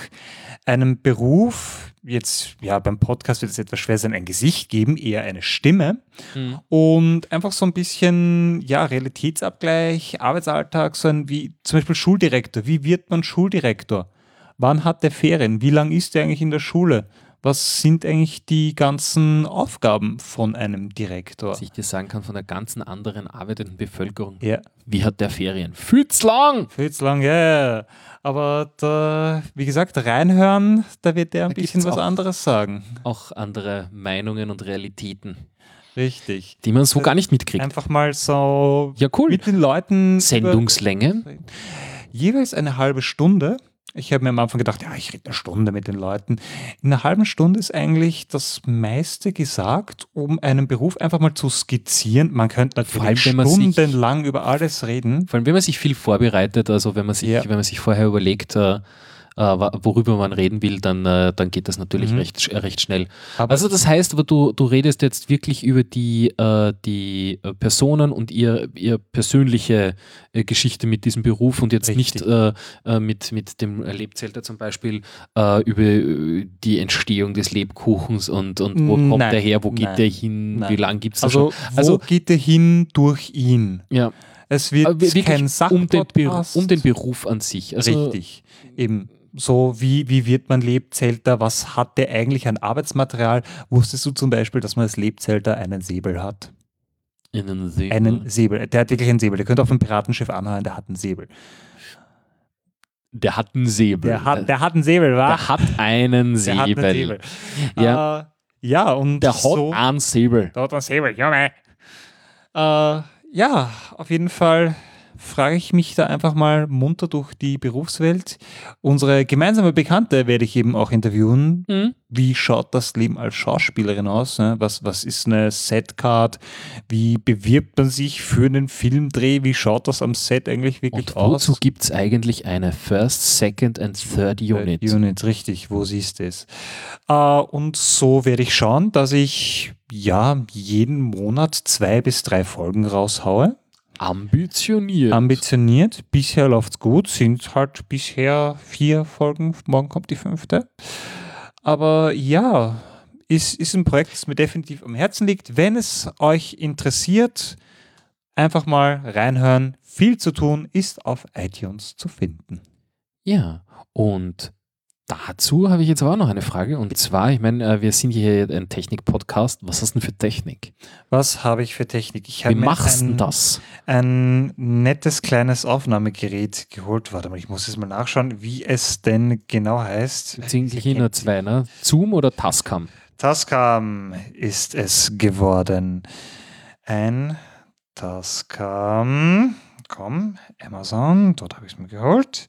einem Beruf, jetzt, ja, beim Podcast wird es etwas schwer sein, ein Gesicht geben, eher eine Stimme. Mhm. Und einfach so ein bisschen, ja, Realitätsabgleich, Arbeitsalltag, so ein wie zum Beispiel Schuldirektor. Wie wird man Schuldirektor? Wann hat der Ferien? Wie lange ist er eigentlich in der Schule? Was sind eigentlich die ganzen Aufgaben von einem Direktor? Was ich dir sagen kann, von der ganzen anderen arbeitenden Bevölkerung, Ja, wie hat der Ferien? Fühlt's lang! zu lang, ja. ja. Aber da, wie gesagt, reinhören, da wird der ein Da bisschen was anderes sagen. Auch andere Meinungen und Realitäten, Richtig. die man so gar nicht mitkriegt. Einfach mal so Ja, cool. mit den Leuten. Sendungslänge? jeweils eine halbe Stunde. Ich habe mir am Anfang gedacht, ja, ich rede eine Stunde mit den Leuten. In einer halben Stunde ist eigentlich das meiste gesagt, um einen Beruf einfach mal zu skizzieren. Man könnte allem, natürlich wenn man sich- stundenlang über alles reden. Vor allem, wenn man sich viel vorbereitet, also wenn man sich, Ja. wenn man sich vorher überlegt, äh, worüber man reden will, dann, äh, dann geht das natürlich Mhm. recht, sch- recht schnell. Aber Also das heißt, du, du redest jetzt wirklich über die, äh, die äh, Personen und ihr, ihr persönliche äh, Geschichte mit diesem Beruf und jetzt Richtig. nicht äh, äh, mit, mit dem Lebzelter zum Beispiel äh, über äh, die Entstehung des Lebkuchens und, und wo kommt Nein, der her, wo geht nein, der hin, nein. wie lange gibt es also, schon? wo Also geht der hin durch ihn? ja, Es wird kein um den, Beru- Sachpodcast. um den Beruf an sich. Also, Richtig. Eben so, wie, wie wird man Lebzelter? Was hat der eigentlich an Arbeitsmaterial? Wusstest du zum Beispiel, dass man als Lebzelter einen Säbel hat? In einen See. Einen Säbel. Der hat wirklich einen Säbel. Der könnte auf einem Piratenschiff anheuern, der hat einen Säbel. Der hat einen Säbel. Der hat, der hat einen Säbel, wa? Der hat einen Der hat Säbel. einen Säbel. Ja. Äh, ja, und Der hat so, einen Säbel. Der hat einen Säbel, Junge. Äh, ja, auf jeden Fall frage ich mich da einfach mal munter durch die Berufswelt. Unsere gemeinsame Bekannte werde ich eben auch interviewen. Mhm. Wie schaut das Leben als Schauspielerin aus? ne? Was, was ist eine Setcard? Wie bewirbt man sich für einen Filmdreh? Wie schaut das am Set eigentlich wirklich Und aus? wozu gibt es eigentlich eine First, Second and Third Unit? Unit, richtig, wo siehst du es? Äh, und so werde ich schauen, dass ich ja jeden Monat zwei bis drei Folgen raushaue. Ambitioniert. Ambitioniert. Bisher läuft's gut, sind halt bisher vier Folgen, morgen kommt die fünfte. Aber ja, ist, ist ein Projekt, das mir definitiv am Herzen liegt. Wenn es euch interessiert, einfach mal reinhören. Viel zu tun ist auf iTunes zu finden. ja, und dazu habe ich jetzt aber auch noch eine Frage. Und zwar, ich meine, äh, wir sind hier ein Technik-Podcast. Was hast du denn für Technik? Was habe ich für Technik? Ich Wie habe mir machst du das? ein nettes kleines Aufnahmegerät geholt. Warte mal, ich muss jetzt mal nachschauen, wie es denn genau heißt. Hier nur zwei, ne? Zoom oder Tascam? Tascam ist es geworden. Ein Tascam. Komm, Amazon, dort habe ich es mir geholt.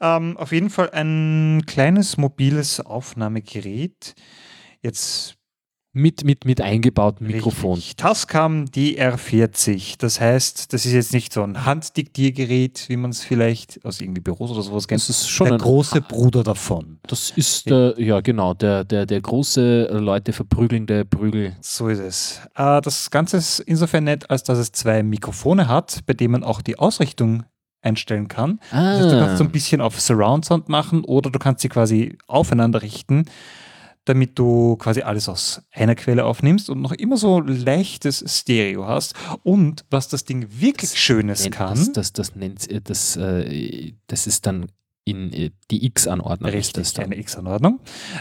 Ähm, auf jeden Fall ein kleines mobiles Aufnahmegerät. Jetzt Mit, mit, mit eingebautem Mikrofon. Richtig. Tascam DR40. Das heißt, das ist jetzt nicht so ein Handdiktiergerät, wie man es vielleicht aus irgendwie Büros oder sowas kennt. Das ist schon der ein- große Bruder davon. Das ist der, ja genau, der, der, der große äh, Leute verprügelnde Prügel. So ist es. Äh, das Ganze ist insofern nett, als dass es zwei Mikrofone hat, bei denen man auch die Ausrichtung einstellen kann. Das heißt, du kannst so ein bisschen auf Surround Sound machen oder du kannst sie quasi aufeinander richten, damit du quasi alles aus einer Quelle aufnimmst und noch immer so leichtes Stereo hast. Und was das Ding wirklich Schönes nennt kann, Das, das, das, nennt, äh, das, äh, das ist dann in äh, die X-Anordnung. ist Richtig, das dann. eine X-Anordnung.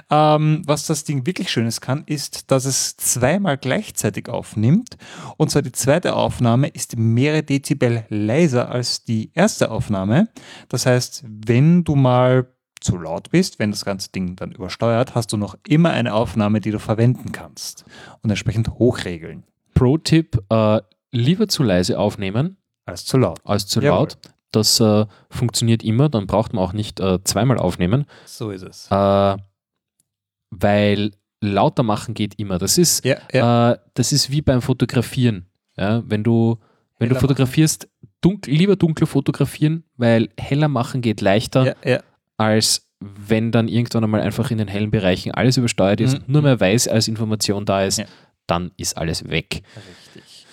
Ähm, was das Ding wirklich Schönes kann, ist, dass es zweimal gleichzeitig aufnimmt. Und zwar die zweite Aufnahme ist mehrere Dezibel leiser als die erste Aufnahme. Das heißt, wenn du mal zu laut bist, wenn das ganze Ding dann übersteuert, hast du noch immer eine Aufnahme, die du verwenden kannst und entsprechend hochregeln Pro-Tipp: äh, lieber zu leise aufnehmen als zu laut. als zu Jawohl. laut. Das äh, funktioniert immer, dann braucht man auch nicht äh, zweimal aufnehmen, So ist es. äh, weil lauter machen geht immer. Das ist, Ja, ja. äh, das ist wie beim Fotografieren. Ja? Wenn du, wenn du fotografierst, dunkel, lieber dunkel fotografieren, weil heller machen geht leichter. ja, ja. Als wenn dann irgendwann einmal einfach in den hellen Bereichen alles übersteuert ist Mhm. und nur mehr weiß als Information da ist, Ja. dann ist alles weg. Richtig.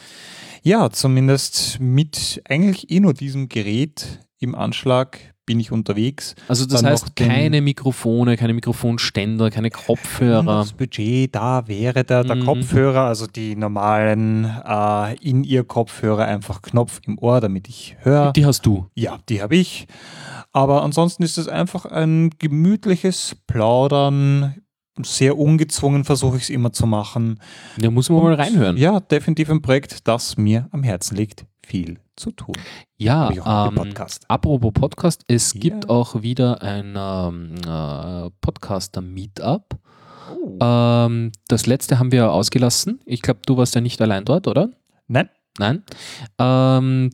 Ja, zumindest mit eigentlich eh nur diesem Gerät im Anschlag bin ich unterwegs. Also das Dann heißt keine Mikrofone, keine Mikrofonständer, keine Wenn Kopfhörer. das Budget da wäre, der, der Mhm. Kopfhörer, also die normalen äh, In-Ear-Kopfhörer, einfach Knopf im Ohr, damit ich höre. Die hast du. Ja, die habe ich. Aber ansonsten ist es einfach ein gemütliches Plaudern. Sehr ungezwungen versuche ich es immer zu machen. Da muss man mal reinhören. Ja, definitiv ein Projekt, das mir am Herzen liegt. Viel zu tun. Ja, ähm, Podcast. apropos Podcast, es Ja. gibt auch wieder ein ähm, äh, Podcaster-Meetup. Oh. Ähm, das letzte haben wir ausgelassen. Ich glaube, du warst ja nicht allein dort, oder? Nein, Nein. Ähm,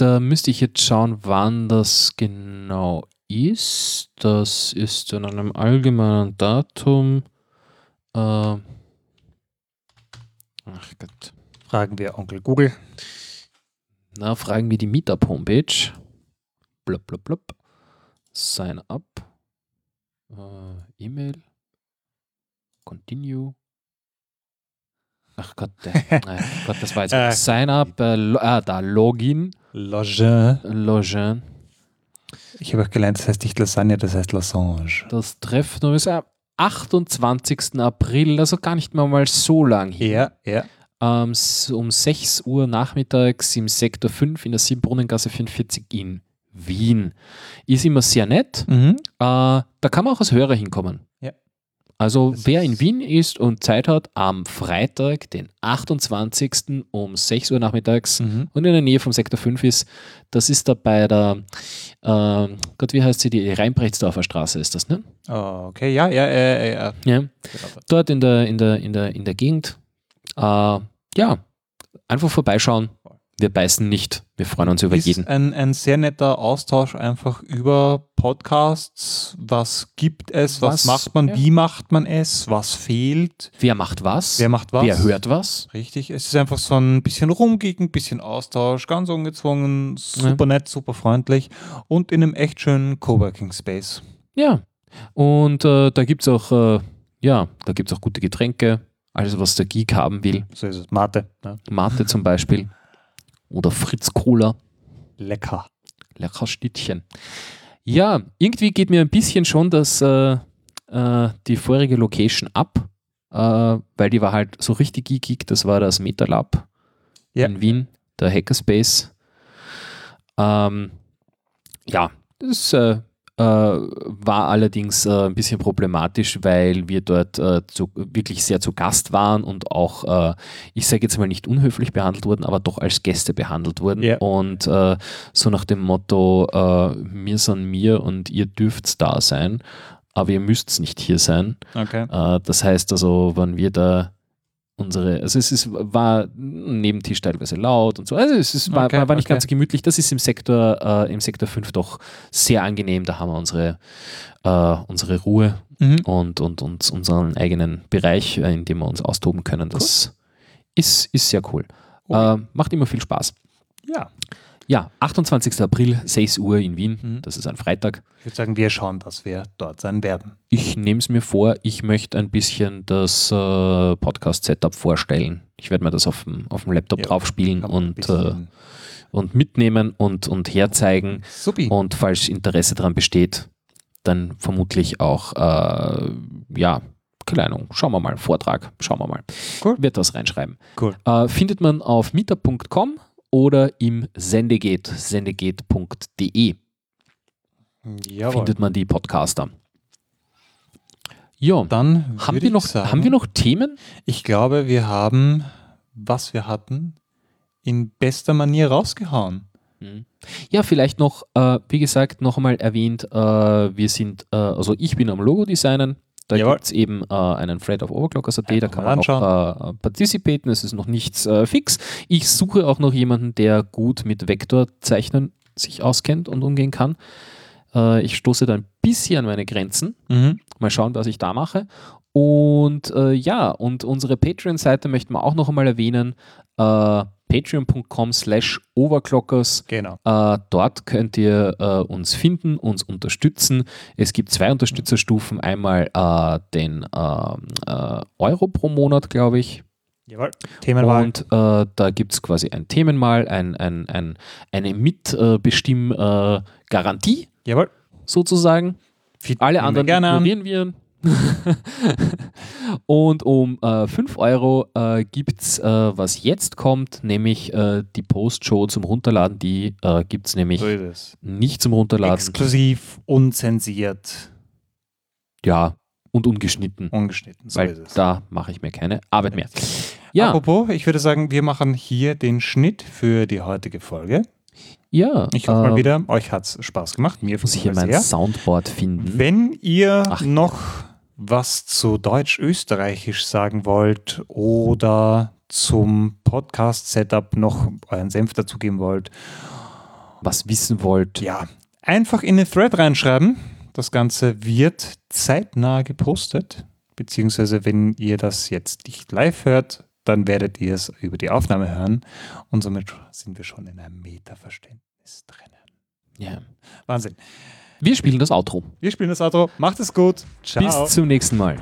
Da müsste ich jetzt schauen, wann das genau ist. Das ist an einem allgemeinen Datum. Äh, ach Gott. Fragen wir Onkel Google. Na, fragen wir die Meetup-Homepage. Blub, blub, blub. Sign up. Äh, E-Mail. Continue. Ach Gott, der, Gott, das war jetzt. Äh, Sign up. Äh, ah, da, Login. Login. Login. Ich habe auch gelernt, das heißt nicht Lasagne, das heißt Lassange. Das Treffen ist am 28. April, also gar nicht mehr mal so lang hier. Ja, ja. Ähm, um 6 Uhr nachmittags im Sektor 5 in der Siebenbrunnengasse 44 in Wien. Ist immer sehr nett. Mhm. Äh, da kann man auch als Hörer hinkommen. Also Das wer in Wien ist und Zeit hat, am Freitag, den 28. um 6 Uhr nachmittags Mhm. und in der Nähe vom Sektor 5 ist, das ist da bei der, äh, Gott, wie heißt sie, die Rheinbrechtsdorfer Straße ist das, ne? Oh, okay, ja, ja, ja, ja. ja. Ja. Genau. Dort in der, in der, in der, in der Gegend. Äh, ja, einfach vorbeischauen. Wir beißen nicht. Wir freuen uns über ist jeden. Ein, ein sehr netter Austausch einfach über Podcasts. Was gibt es? Was, Was- macht man? ja. Wie macht man es? Was fehlt? Wer macht was? Wer macht was? Wer hört was? Richtig. Es ist einfach so ein bisschen rumgegen, ein bisschen Austausch, ganz ungezwungen, super nett, super freundlich und in einem echt schönen Coworking Space. Ja. Und äh, da gibt es auch, äh, ja, da gibt auch gute Getränke. Alles, was der Geek haben will. So ist es. Mate. Ne? Mate zum Beispiel. Oder Fritz Cola. Lecker. Lecker Schnittchen. Ja, irgendwie geht mir ein bisschen schon das, äh, äh, die vorige Location ab, äh, weil die war halt so richtig geekig. Das war das MetaLab Ja. in Wien, der Hackerspace. Ähm, ja, das äh, äh, war allerdings äh, ein bisschen problematisch, weil wir dort äh, zu, wirklich sehr zu Gast waren und auch, äh, ich sage jetzt mal nicht unhöflich behandelt wurden, aber doch als Gäste behandelt wurden. Ja. Und äh, so nach dem Motto, äh, wir sind mir und ihr dürft da sein, aber ihr müsst nicht hier sein. Okay. Äh, das heißt also, wenn wir da unsere, also es ist, war ein Nebentisch teilweise laut und so, also es ist, war, Okay, war, war nicht okay. ganz so gemütlich. Das ist im Sektor, äh, im Sektor 5 doch sehr angenehm. Da haben wir unsere, äh, unsere Ruhe Mhm. und, und, und unseren eigenen Bereich, äh, in dem wir uns austoben können. Das ist, ist sehr cool. Okay. Äh, macht immer viel Spaß. Ja. Ja, 28. April, 6 Uhr in Wien. Mhm. Das ist ein Freitag. Ich würde sagen, wir schauen, dass wir dort sein werden. Ich nehme es mir vor, ich möchte ein bisschen das äh, Podcast-Setup vorstellen. Ich werde mir das auf dem, auf dem Laptop Ja, drauf spielen Kann man ein und, äh, und mitnehmen und, und herzeigen. Supi. Und falls Interesse daran besteht, dann vermutlich auch, äh, ja, keine Ahnung, schauen wir mal, Vortrag, schauen wir mal. Cool. Wird das reinschreiben. Cool. Äh, findet man auf meetup.com oder im Sendegeht, sendegeht.de Jawohl. findet man die Podcaster. Ja, Dann haben wir, noch, sagen, haben wir noch Themen? Ich glaube, wir haben, was wir hatten, in bester Manier rausgehauen. Ja, vielleicht noch, äh, wie gesagt, noch einmal erwähnt, äh, wir sind, äh, also ich bin am Logo designen. Da gibt es eben äh, einen Thread auf Overclockers.at, da kann man auch äh, partizipaten, es ist noch nichts äh, fix. Ich suche auch noch jemanden, der gut mit Vektorzeichnen sich auskennt und umgehen kann. Äh, ich stoße da ein bisschen an meine Grenzen. Mal schauen, was ich da mache. Und äh, ja, und unsere Patreon-Seite möchten wir auch noch einmal erwähnen. Patreon.com slash overclockers. Genau. Äh, dort könnt ihr äh, uns finden, uns unterstützen. Es gibt zwei Unterstützerstufen. Einmal äh, den ähm, äh, Euro pro Monat, glaube ich. Jawohl. Themenwahl. Und äh, da gibt es quasi ein Themenmal, ein, ein, ein, eine Mitbestimm-Garantie Jawohl. sozusagen. Alle anderen ignorieren wir. und um äh, 5 Euro äh, gibt es, äh, was jetzt kommt, nämlich äh, die Post-Show zum Runterladen. Die äh, gibt es nämlich So nicht zum Runterladen. Exklusiv, unzensiert, Ja, und ungeschnitten. ungeschnitten. So weil ist es. da mache ich mir keine Arbeit mehr. Ja, Apropos, ich würde sagen, wir machen hier den Schnitt für die heutige Folge. ja. Ich hoffe mal äh, wieder, euch hat es Spaß gemacht. Mir Muss ich hier mein sehr. Soundboard finden. Wenn ihr Ach. noch was zu Deutsch-Österreichisch sagen wollt oder zum Podcast-Setup noch euren Senf dazugeben wollt was wissen wollt. Ja, einfach in den Thread reinschreiben. Das Ganze wird zeitnah gepostet. Beziehungsweise, wenn ihr das jetzt nicht live hört, dann werdet ihr es über die Aufnahme hören. Und somit sind wir schon in einem Meta-Verständnis drinnen. Ja. Wahnsinn. Wir spielen das Outro. Wir spielen das Outro. Macht es gut. Ciao. Bis zum nächsten Mal.